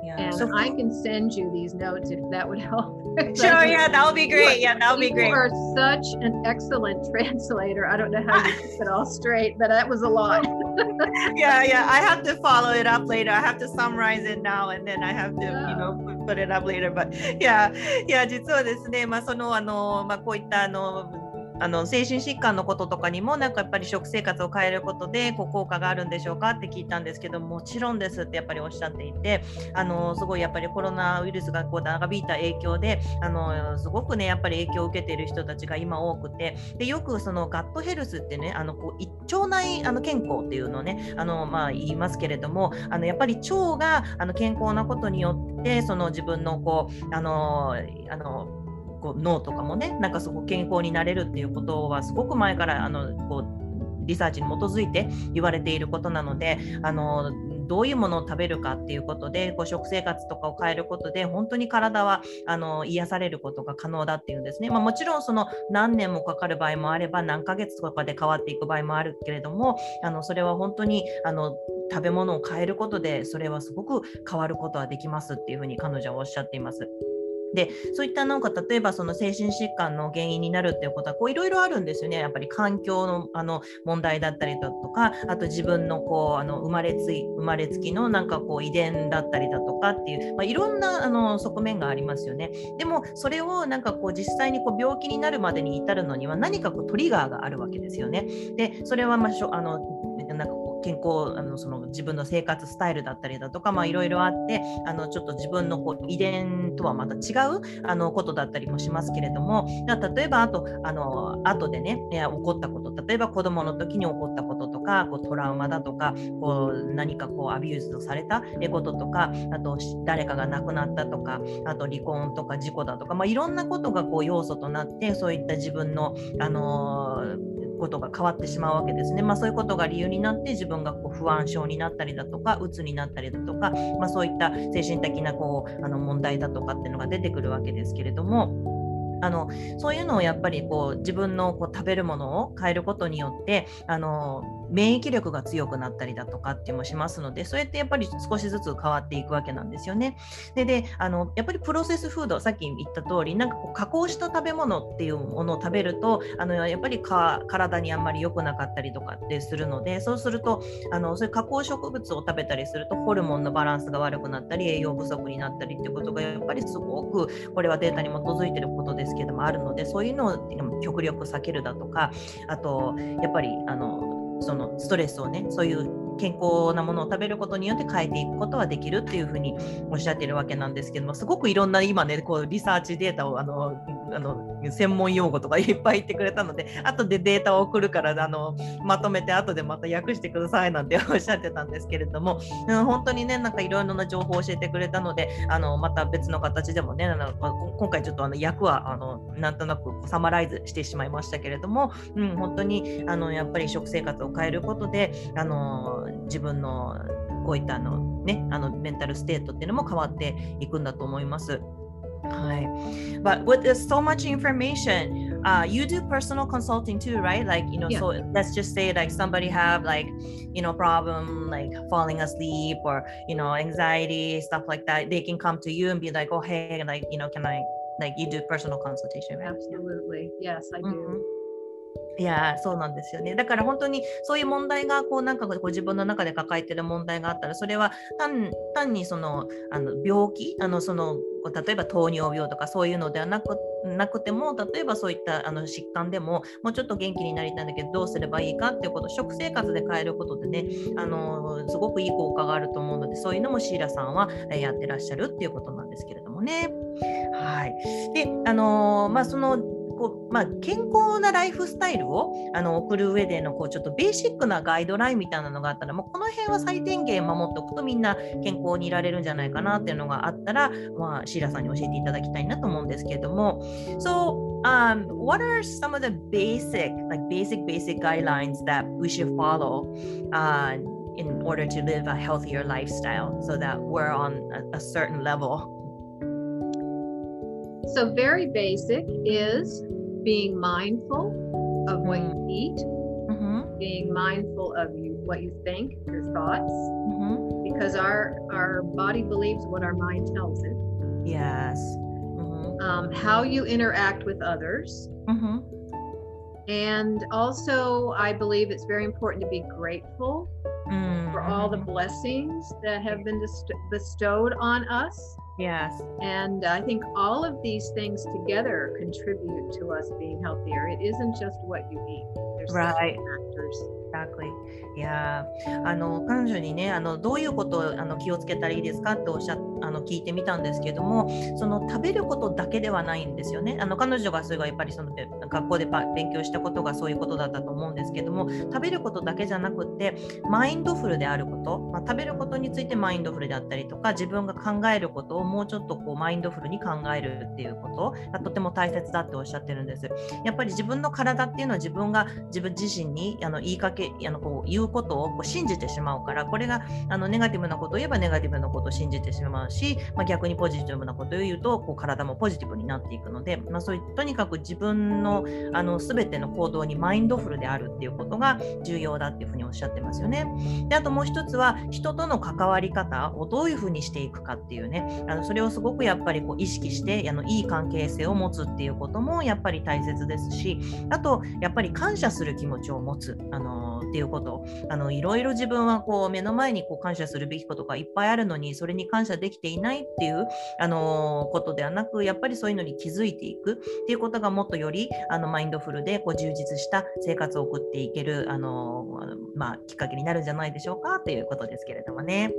yeah. And so I can send you these notes if that would help. sure, yeah, that would be great. Yeah, that would be great. You are such an excellent translator. I don't know how you keep it all straight, but that was a lot. yeah, yeah. I have to follow it up later. I have to summarize it now and then I have to, you know, put it up later. But yeah, yeah, 実はですね、まあそのあのまあこういったあの あの精神疾患のこととかにもなんかやっぱり食生活を変えることでこう効果があるんでしょうかって聞いたんですけどもちろんですってやっぱりおっしゃっていてあのすごいやっぱりコロナウイルスがこう長引いた影響であのすごくねやっぱり影響を受けている人たちが今多くてでよくそのガットヘルスってねあのこう腸内あの健康っていうのをねあの、まあ、言いますけれどもあのやっぱり腸があの健康なことによってその自分のこうあのあのこう脳とかもねなんかすごく健康になれるっていうことはすごく前からあのこうリサーチに基づいて言われていることなのであのどういうものを食べるかっていうことでこう食生活とかを変えることで本当に体はあの癒されることが可能だっていうんですね、まあ、もちろんその何年もかかる場合もあれば何ヶ月とかで変わっていく場合もあるけれどもあのそれは本当にあの食べ物を変えることでそれはすごく変わることはできますっていうふうに彼女はおっしゃっています。でそういったなんか例えばその精神疾患の原因になるっていうことはいろいろあるんですよね。やっぱり環境のあの問題だったりだとかあと自分のこうあの生まれつい生まれつきのなんかこう遺伝だったりだとかっていう、まあ、いろんなあの側面がありますよね。でもそれをなんかこう実際にこう病気になるまでに至るのには何かこうトリガーがあるわけですよね。でそれはまあしょあのなんか健康あのその自分の生活スタイルだったりだとかいろいろあってあのちょっと自分のこう遺伝とはまた違うあのことだったりもしますけれども例えばあとあの後でね起こったこと例えば子どもの時に起こったこととかこうトラウマだとかこう何かこう abuse されたこととかあと誰かが亡くなったとかあと離婚とか事故だとか、まあ、いろんなことがこう要素となってそういった自分の、あのーことが変わってしまうわけですね。まあ、そういうことが理由になって自分がこう不安症になったりだとかうつになったりだとか、まあ、そういった精神的なこうあの問題だとかっていうのが出てくるわけですけれども。あのそういうのをやっぱりこう自分のこう食べるものを変えることによってあの免疫力が強くなったりだとかってもしますのでそうやってやっぱり少しずつ変わっていくわけなんですよね。でであのやっぱりプロセスフードさっき言った通りなんかこう加工した食べ物っていうものを食べるとあのやっぱりか体にあんまり良くなかったりとかってするのでそうするとあのそういう加工植物を食べたりするとホルモンのバランスが悪くなったり栄養不足になったりっていうことがやっぱりすごくこれはデータに基づいてることですけどもあるのでそういうのを極力避けるだとかあとやっぱりあのそのストレスをねそういう健康なものを食べることによって変えていくことはできるっていうふうにおっしゃってるわけなんですけどもすごくいろんな今ねこうリサーチデータをあのあの専門用語とかいっぱい言ってくれたので 後でデータを送るからあのまとめて後でまた訳してくださいなんておっしゃってたんですけれども、うん、本当にねなんかいろいろな情報を教えてくれたのであのまた別の形でもねあの今回ちょっとあの訳はあのなんとなくサマライズしてしまいましたけれども、うん、本当にあのやっぱり食生活を変えることであの自分のこういったあの、ね、あのメンタルステートっていうのも変わっていくんだと思います。はい。But with this so much information, uh, you do personal consulting too, right? Like, you know, yeah. so let's just say like somebody have like, you know, problem like falling asleep or, you know, anxiety, stuff like that. They can come to you and be like, oh, hey, like, you know, can I, like, you do personal consultation, right? Absolutely. Yes, I do. Mm-hmm. いやそうなんですよね。だから本当にそういう問題がこうなんかこう自分の中で抱えてる問題があったらそれは単単にそのあの病気？あのその例えば糖尿病とかそういうのではなくなくても例えばそういったあの疾患でももうちょっと元気になりたいんだけどどうすればいいかっていうこと食生活で変えることでねあのすごくいい効果があると思うのでそういうのもシーラさんはやってらっしゃるっていうことなんですけれどもね。はい、であのまあそのこう、まあ、健康なライフスタイルをあの送る上でのこうちょっとベーシックなガイドラインみたいなのがあったらもうこの辺は最低限守っておくとみんな健康にいられるんじゃないかなっていうのがあったら、まあ、シーラさんに教えていただきたいなと思うんですけれども So um, what are some of the basic like basic basic guidelines that we should follow uh, in order to live a healthier lifestyle so that we're on a, a certain level So, very basic is being mindful of what you eat, mm-hmm. being mindful of you what you think, your thoughts, mm-hmm. because our our body believes what our mind tells it. Yes. Mm-hmm. Um, how you interact with others. Mm-hmm. And also, I believe it's very important to be grateful Mm, for all the mhm. blessings that have been best- bestowed on us. Yes. And I think all of these things together contribute to us being healthier. It isn't just what you eat. There's Right. several factors. Exactly. いやーあの彼女にねあのどういうことをあの気をつけたらいいですかっておっしゃ あの聞いてみたんですけどもその食べることだけではないんですよねあの彼女がそれがやっぱりその学校で勉強したことがそういうことだったと思うんですけども食べることだけじゃなくってマインドフルであること、まあ、食べることについてマインドフルであったりとか自分が考えることをもうちょっとこうマインドフルに考えるっていうことがとても大切だっておっしゃってるんです。やっぱり自分の体っていうのは自分が自分自身にあの言いかけあのこう言うことをこう信じてしまうからこれがあのネガティブなことを言えばネガティブなことを信じてしまうし、まあ、逆にポジティブなことを言うとこう体もポジティブになっていくので、まあ、そういうとにかく自分のあの全ての行動にマインドフルであるっていうことが重要だっていうふうにおっしゃってますよね。であともう一つは人との関わり方をどういうふうにしていくかっていうねあのそれをすごくやっぱりこう意識してあのいい関係性を持つっていうこともやっぱり大切ですしあとやっぱり感謝する気持ちを持つ、あのっていうことあのいろいろ自分はこう目の前にこう感謝するべきことがいっぱいあるのにそれに感謝できていないっていう、あのことではなくやっぱりそういうのに気づいていくっていうことがもっとよりあのマインドフルでこう充実した生活を送っていける、あのまあ、きっかけになるんじゃないでしょうかということですけれどもね。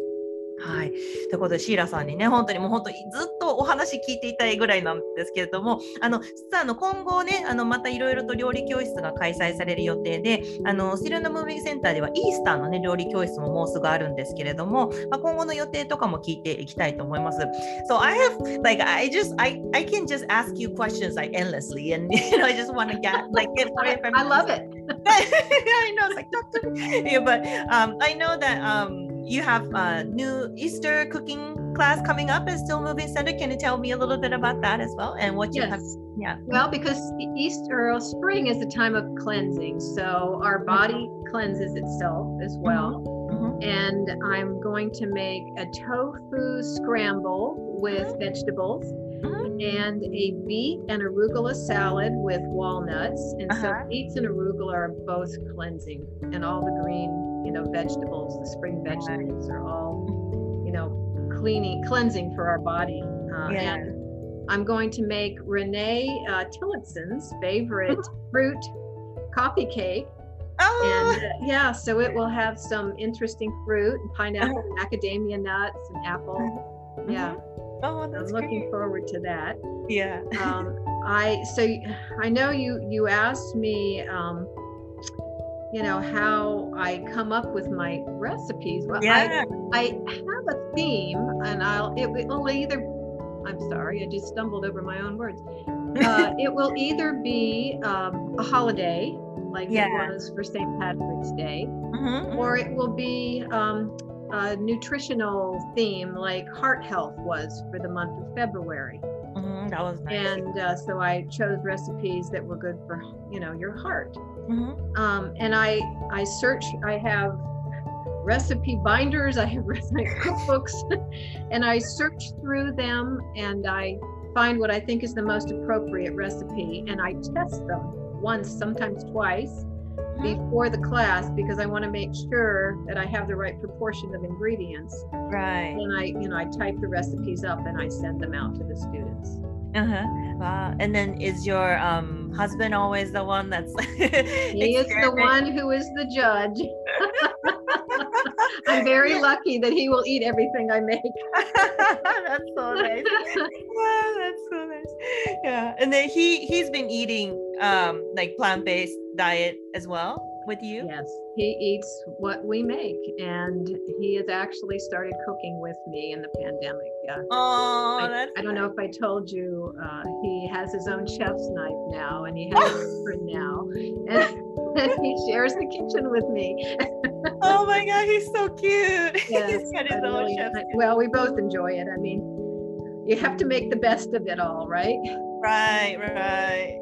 はい、ということでシーラさんにね本当にもう本当にずっとお話聞いていたいぐらいなんですけれどもあの実はあの今後ねあのまたいろいろと料理教室が開催される予定であのスティルのムービングセンターではイースターのね料理教室ももうすぐあるんですけれども、まあ、今後の予定とかも聞いていきたいと思います。So I have like I just I I can just ask you questions like endlessly and you know I just want to get like get. I love it. I know it's like talk to me. Yeah, but um, I know that um, you have a new Easter cooking class coming up at Still Moving Center. Can you tell me a little bit about that as well and what you have? Yeah. Well, because Easter or spring is a time of cleansing. So our body cleanses itself as well. Mhm. And I'm going to make a tofu scramble with vegetables Mhm. and a beet and arugula salad with walnuts. And Uh-huh. so beets and arugula are both cleansing, and all the green, you know, vegetables, the spring vegetables are all, you know, cleaning, cleansing for our body. Uh, Yeah. And I'm going to make Renee uh, Tillotson's favorite fruit coffee cake. Oh, And uh, yeah, so it will have some interesting fruit, and pineapple, macadamia nuts, and apple. Yeah, oh, that's I'm looking great. forward to that. Yeah. Um, I so I know you you asked me, um, you know, how I come up with my recipes. Well, Yeah. I I have a theme, and I'll it will either. I'm sorry, I just stumbled over my own words. Uh, it will either be um, a holiday, like Yeah. it was for St. Patrick's Day, Mhm. or it will be um, a nutritional theme, like heart health was for the month of February. Mhm, That was nice. And uh, so I chose recipes that were good for, you know, your heart. Mhm. Um, and I I search. I have recipe binders. I have recipe cookbooks, and I search through them and I find what I think is the most appropriate recipe, and I test them once, sometimes twice, before the class because I want to make sure that I have the right proportion of ingredients. Right. And I, you know, I type the recipes up and I send them out to the students. Uh-huh. Wow. And then is your um husband always the one that's He is the one who is the judge. I'm very lucky that he will eat everything I make. that's so nice. Wow, that's so nice. Yeah. And then he he's been eating um like plant-based diet as well with you. Yes, he eats what we make, and he has actually started cooking with me in the pandemic. Yeah. Oh, I, that's I don't know if I told you, uh, he has his own chef's knife now, and he has a apron now, and, and he shares the kitchen with me. Oh my god, he's so cute. Yes, he's got his I own really- chef. I- well, we both enjoy it. I mean, you have to make the best of it all, right? Right, right.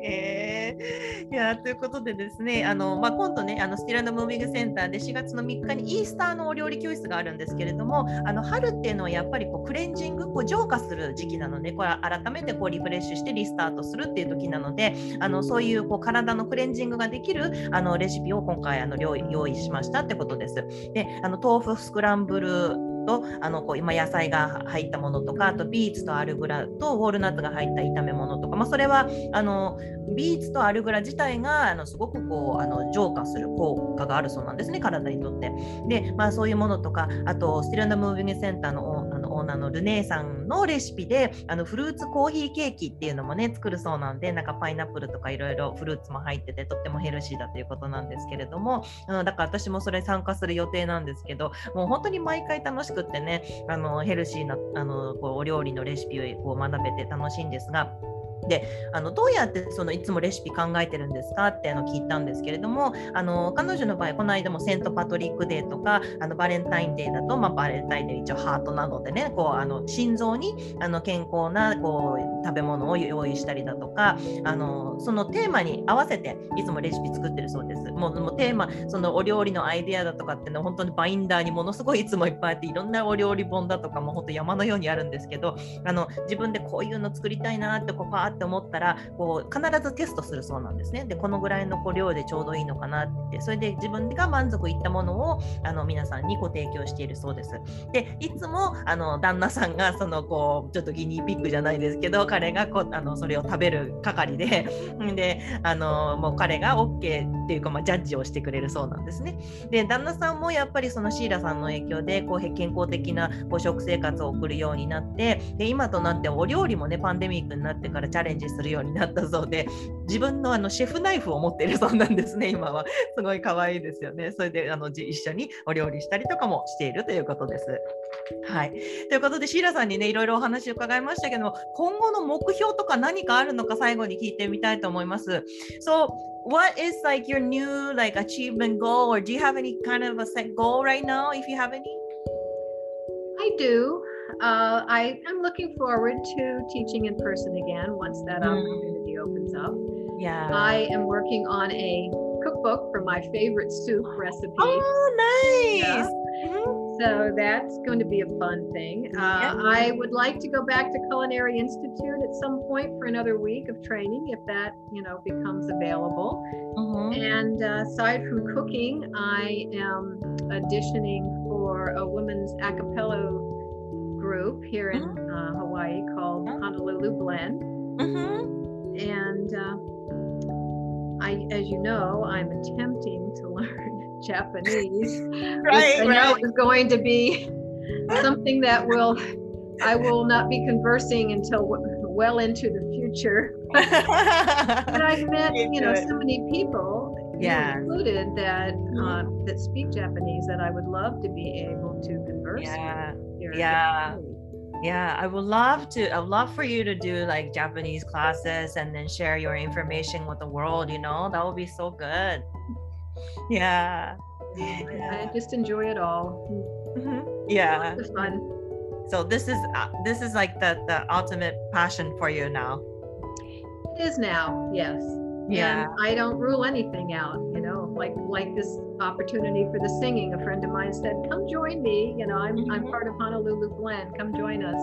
えー、いやということでですね、あのまあ、今度ね、あのスティランドムービングセンターで4月の3日にイースターのお料理教室があるんですけれども、あの春っていうのはやっぱりこうクレンジング、こう浄化する時期なので、これ改めてこうリフレッシュしてリスタートするっていう時なので、あのそういうこう体のクレンジングができるあのレシピを今回あの用意しましたってことです。で、あの豆腐スクランブルとあのこう今野菜が入ったものとかあとビーツと arugula と walnuts が入った炒め物とか、まあ、それはあのビーツと arugula 自体があのすごくこうあの浄化する効果があるそうなんですね体にとって。で、まあ、そういうものとかあと Still and Moving Center のあのオーナーのルネーさんのレシピであのフルーツコーヒーケーキっていうのもね作るそうなんでなんかパイナップルとかいろいろフルーツも入っててとってもヘルシーだということなんですけれどもうんだから私もそれ参加する予定なんですけどもう本当に毎回楽しくってねあのヘルシーなあのこうお料理のレシピをこう学べて楽しいんですが。であのどうやってそのいつもレシピ考えてるんですかってあの聞いたんですけれどもあの彼女の場合この間もセントパトリックデーとかあのバレンタインデーだと、まあ、バレンタインデー一応ハートなのでねこうあの心臓にあの健康なこう食べ物を用意したりだとかあのそのテーマに合わせていつもレシピ作ってるそうです。もうもうテーマそのお料理のアイデアだとかっていうのは本当にバインダーにものすごいいつもいっぱいあっていろんなお料理本だとかも本当山のようにあるんですけどあの自分でこういうの作りたいなってこうパーって思ったらこう必ずテストするそうなんですね。でこのぐらいのこう量でちょうどいいのかなってそれで自分が満足いったものをあの皆さんにご提供しているそうです。でいつもあの旦那さんがそのこうちょっとギニーピックじゃないですけど彼がこあのそれを食べる係で であのもう彼が OK っていうか、まあ、ジャッジをしてくれるそうなんですね。で旦那さんもやっぱりそのシーラさんの影響でこう健康的なこう食生活を送るようになってで今となってお料理もねパンデミックになってからチャレンジするようになったそうで自分のあのシェフナイフを持っているそうなんですね今はすごい可愛いですよねそれであの一緒にお料理したりとかもしているということです。はい、ということでシーラさんにねいろいろお話を伺いましたけども今後の目標とか何かあるのか最後に聞いてみたいと思います。So what is like your new like achievement goal? Or do you have any kind of a set goal right now if you have any? I do. Uh, I am looking forward to teaching in person again once that mm. opportunity opens up. Yeah. I am working on a cookbook for my favorite soup recipe. Oh, nice. Yeah. Mm-hmm. So that's going to be a fun thing. Uh, yeah. I would like to go back to Culinary Institute at some point for another week of training if that, you know, becomes available. Mm-hmm. And uh, aside from cooking, I am auditioning for a women's a cappella group here in mm-hmm. uh, Hawaii called Honolulu Blend. Mm-hmm. And uh, I, as you know, I'm attempting to learn Japanese. right, I right. is going to be something that will I will not be conversing until well into the future. but I've met, you know, so many people, yeah, included that um, that speak Japanese that I would love to be able to converse. Yeah, yeah. Yeah, I would love to. I would love for you to do like Japanese classes and then share your information with the world. You know, that would be so good. Yeah. yeah. I just enjoy it all. Mm-hmm. Yeah. It's fun. So this is uh, this is like the the ultimate passion for you now. It is now. Yes. Yeah. And I don't rule anything out. You know, like like this opportunity for the singing. A friend of mine said, "Come join me." You know, I'm mm-hmm. I'm part of Honolulu Blend. Come join us.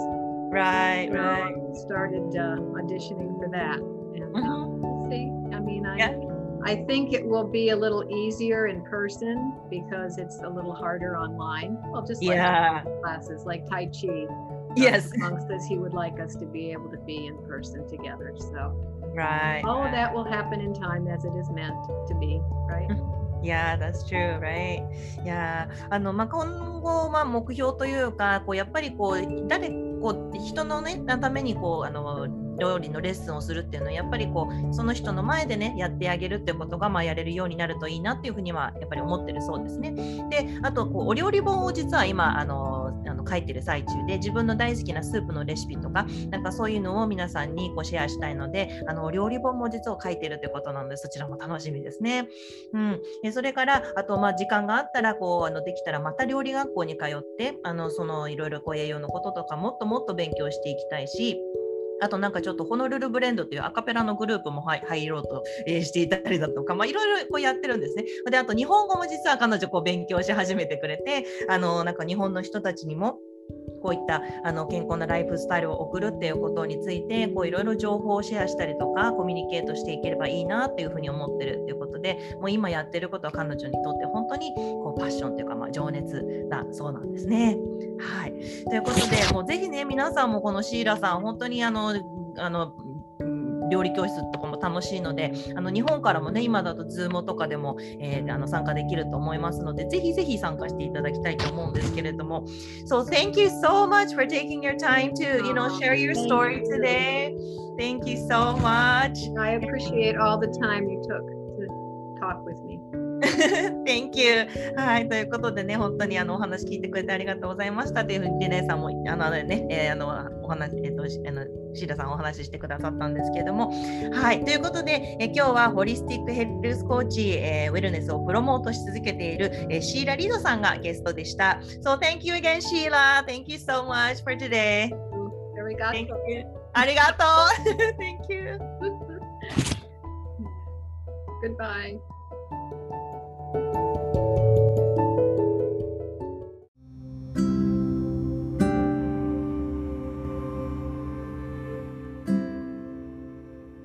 Right. So right. Started uh, auditioning for that. And, uh, mm-hmm. uh, we'll see. I mean, I. Yeah I think it will be a little easier in person because it's a little harder online. Well, just like yeah. classes like Tai Chi. Yes. Amongst us, he would like us to be able to be in person together. So, right. All right. that will happen in time as it is meant to be, right? Yeah, that's true, right? Yeah. あの、まあ、今後、まあ、目標というか、こう、やっぱりこう、誰、こう、人のね、ために、こう、あの、料理のレッスンをするっていうのはやっぱりこうその人の前でねやってあげるってことがまあやれるようになるといいなっていうふうにはやっぱり思ってるそうですね。であとこうお料理本を実は今あのあの書いてる最中で自分の大好きなスープのレシピとかなんかそういうのを皆さんにこうシェアしたいのであの料理本も実は書いてるということなのでそちらも楽しみですね。うん、でそれからあとまあ時間があったらこうあのできたらまた料理学校に通ってあのそのいろいろ栄養のこととかもっともっと勉強していきたいしあとなんかちょっとホノルルブレンドというアカペラのグループも入ろうと、していたりだとか、まあ、いろいろこうやってるんですね。であと日本語も実は彼女こう勉強し始めてくれてあのなんか日本の人たちにもこういったあの健康なライフスタイルを送るっていうことについていろいろ情報をシェアしたりとかコミュニケートしていければいいなっていうふうに思ってるっていうことでもう今やってることは彼女にとって本当にこうパッションというか、まあ、情熱だそうなんですね。はい、ということでもうぜひね皆さんもこのシーラさん本当にあのあの料理教室とかも楽しいのであの日本からもね今だとズームとかでも、えー、あの参加できると思いますのでぜひぜひ参加していただきたいと思うんですけれども So thank you so much for taking your time to you know share your story today Thank you so much I appreciate all the time you took to talk with me Thank you. はい、ということでね、本当にあのお話聞いてくれてありがとうございましたというふうに、リネさんもあのね、えー、あのお話、えっ、ー、と、あのシーラさんお話ししてくださったんですけれども、はい、ということで、え今日はホリスティックヘルスコーチ、えー、ウェルネスをプロモートし続けている、えー、シーラ・リードさんがゲストでした。So thank you again, Sheila. Thank you so much for today. ありがとう。ありがとう。thank you. Goodbye.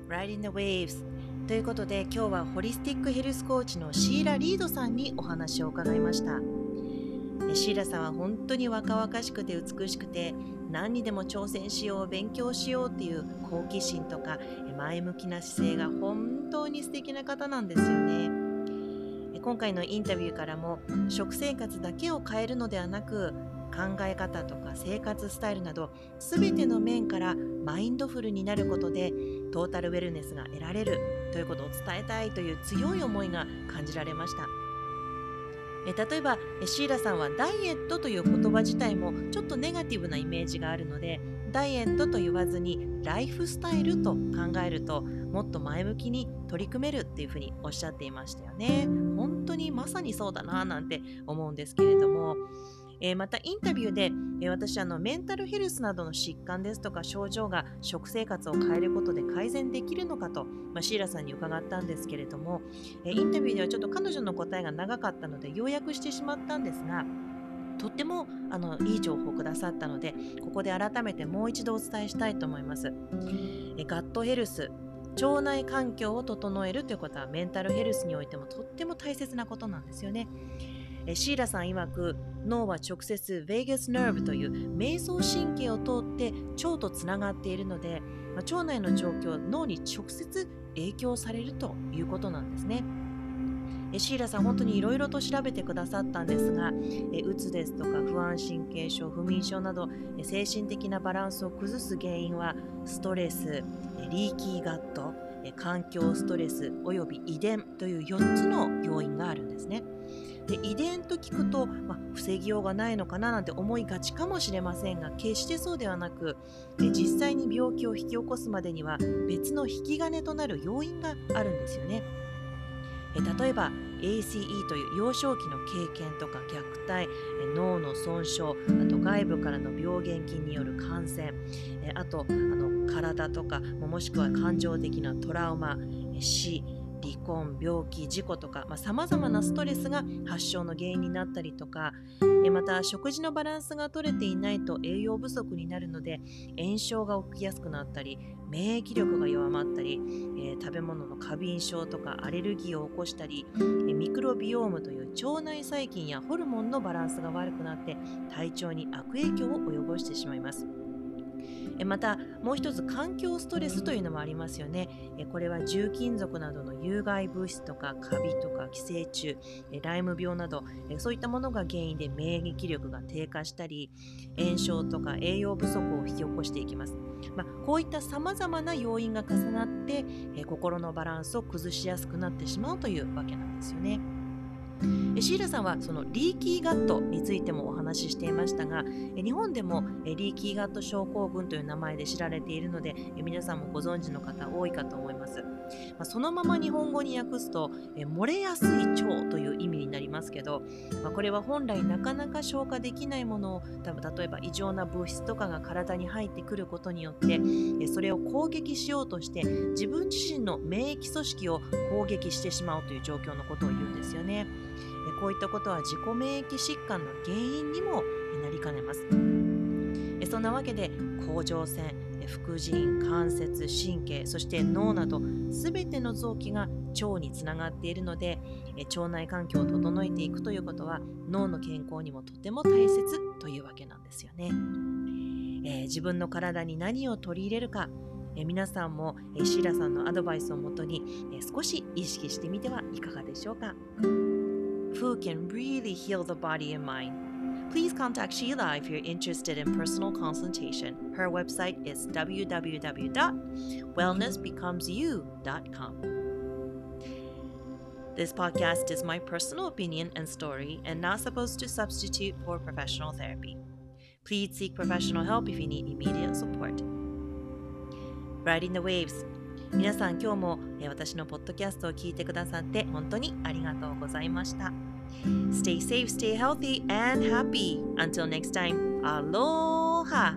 Riding the Waves. ということで今日はホリスティックヘルスコーチのシーラ・リードさんにお話を伺いました。シーラさんは本当に若々しくて美しくて何にでも挑戦しよう勉強しようっていう好奇心とか前向きな姿勢が本当に素敵な方なんですよね。今回のインタビューからも食生活だけを変えるのではなく考え方とか生活スタイルなど全ての面からマインドフルになることでトータルウェルネスが得られるということを伝えたいという強い思いが感じられました。え例えばシーラさんはダイエットという言葉自体もちょっとネガティブなイメージがあるのでダイエットと言わずにライフスタイルと考えるともっと前向きに取り組めるっていうふうにおっしゃっていましたよね。本当にまさにそうだななんて思うんですけれども。え、またインタビューで、え、私あのメンタルヘルスなどの疾患ですとか症状が食生活を変えることで改善できるのかと、まあ、シーラさんに伺ったんですけれども、え、インタビューではちょっと彼女の答えが長かったので要約してしまったんですがとってもあのいい情報をくださったのでここで改めてもう一度お伝えしたいと思います。えガットヘルス腸内環境を整えるということはメンタルヘルスにおいてもとっても大切なことなんですよね。えシーラさん曰く脳は直接ベーガスナーブという瞑想神経を通って腸とつながっているので、まあ、腸内の状況脳に直接影響されるということなんですね。えシーラさん、本当にいろいろと調べてくださったんですが、うつですとか不安神経症、不眠症などえ、精神的なバランスを崩す原因は、ストレスえ、リーキーガットえ、環境ストレスおよび遺伝という4つの要因があるんですね。で遺伝と聞くと、まあ、防ぎようがないのかななんて思いがちかもしれませんが決してそうではなくえ実際に病気を引き起こすまでには別の引き金となる要因があるんですよね。え例えば ACE という幼少期の経験とか虐待脳の損傷あと外部からの病原菌による感染あとあの体とかもしくは感情的なトラウマ死離婚病気事故とかさまざ、まなストレスが発症の原因になったりとかえまた食事のバランスが取れていないと栄養不足になるので炎症が起きやすくなったり免疫力が弱まったり、えー、食べ物の過敏症とかアレルギーを起こしたり、え、ミクロビオームという腸内細菌やホルモンのバランスが悪くなって体調に悪影響を及ぼしてしまいます。またもう一つ環境ストレスというのもありますよね。これは重金属などの有害物質とかカビとか寄生虫ライム病などそういったものが原因で免疫力が低下したり炎症とか栄養不足を引き起こしていきます、まあ、こういったさまざまな要因が重なって心のバランスを崩しやすくなってしまうというわけなんですよね。シーラさんはそのリーキーガットについてもお話ししていましたが日本でもリーキーガット症候群という名前で知られているので皆さんもご存知の方多いかと思います。まそのまま日本語に訳すと漏れやすい腸という意味になりますけど、まあこれは本来なかなか消化できないものを多分例えば異常な物質とかが体に入ってくることによってそれを攻撃しようとして自分自身の免疫組織を攻撃してしまうという状況のことを言うんですよね。こういったことは自己免疫疾患の原因にもなりかねます。そんなわけで甲状腺、副腎、関節、神経、そして脳など全ての臓器が腸につながっているので腸内環境を整えていくということは脳の健康にもとても大切というわけなんですよね。えー、自分の体に何を取り入れるか、えー、皆さんも、えー、シーラさんのアドバイスをもとに、え少し意識してみてはいかがでしょうか。Who can really heal the body and mind? Please contact Sheila if you're interested in personal consultation. Her website is www.wellnessbecomesyou.com. This podcast is my personal opinion and story and not supposed to substitute for professional therapy. Please seek professional help if you need immediate support. Riding the Waves 皆さん今日も私のポッドキャストを聞いてくださって本当にありがとうございました。 Stay safe, stay healthy, and happy. Until next time, aloha!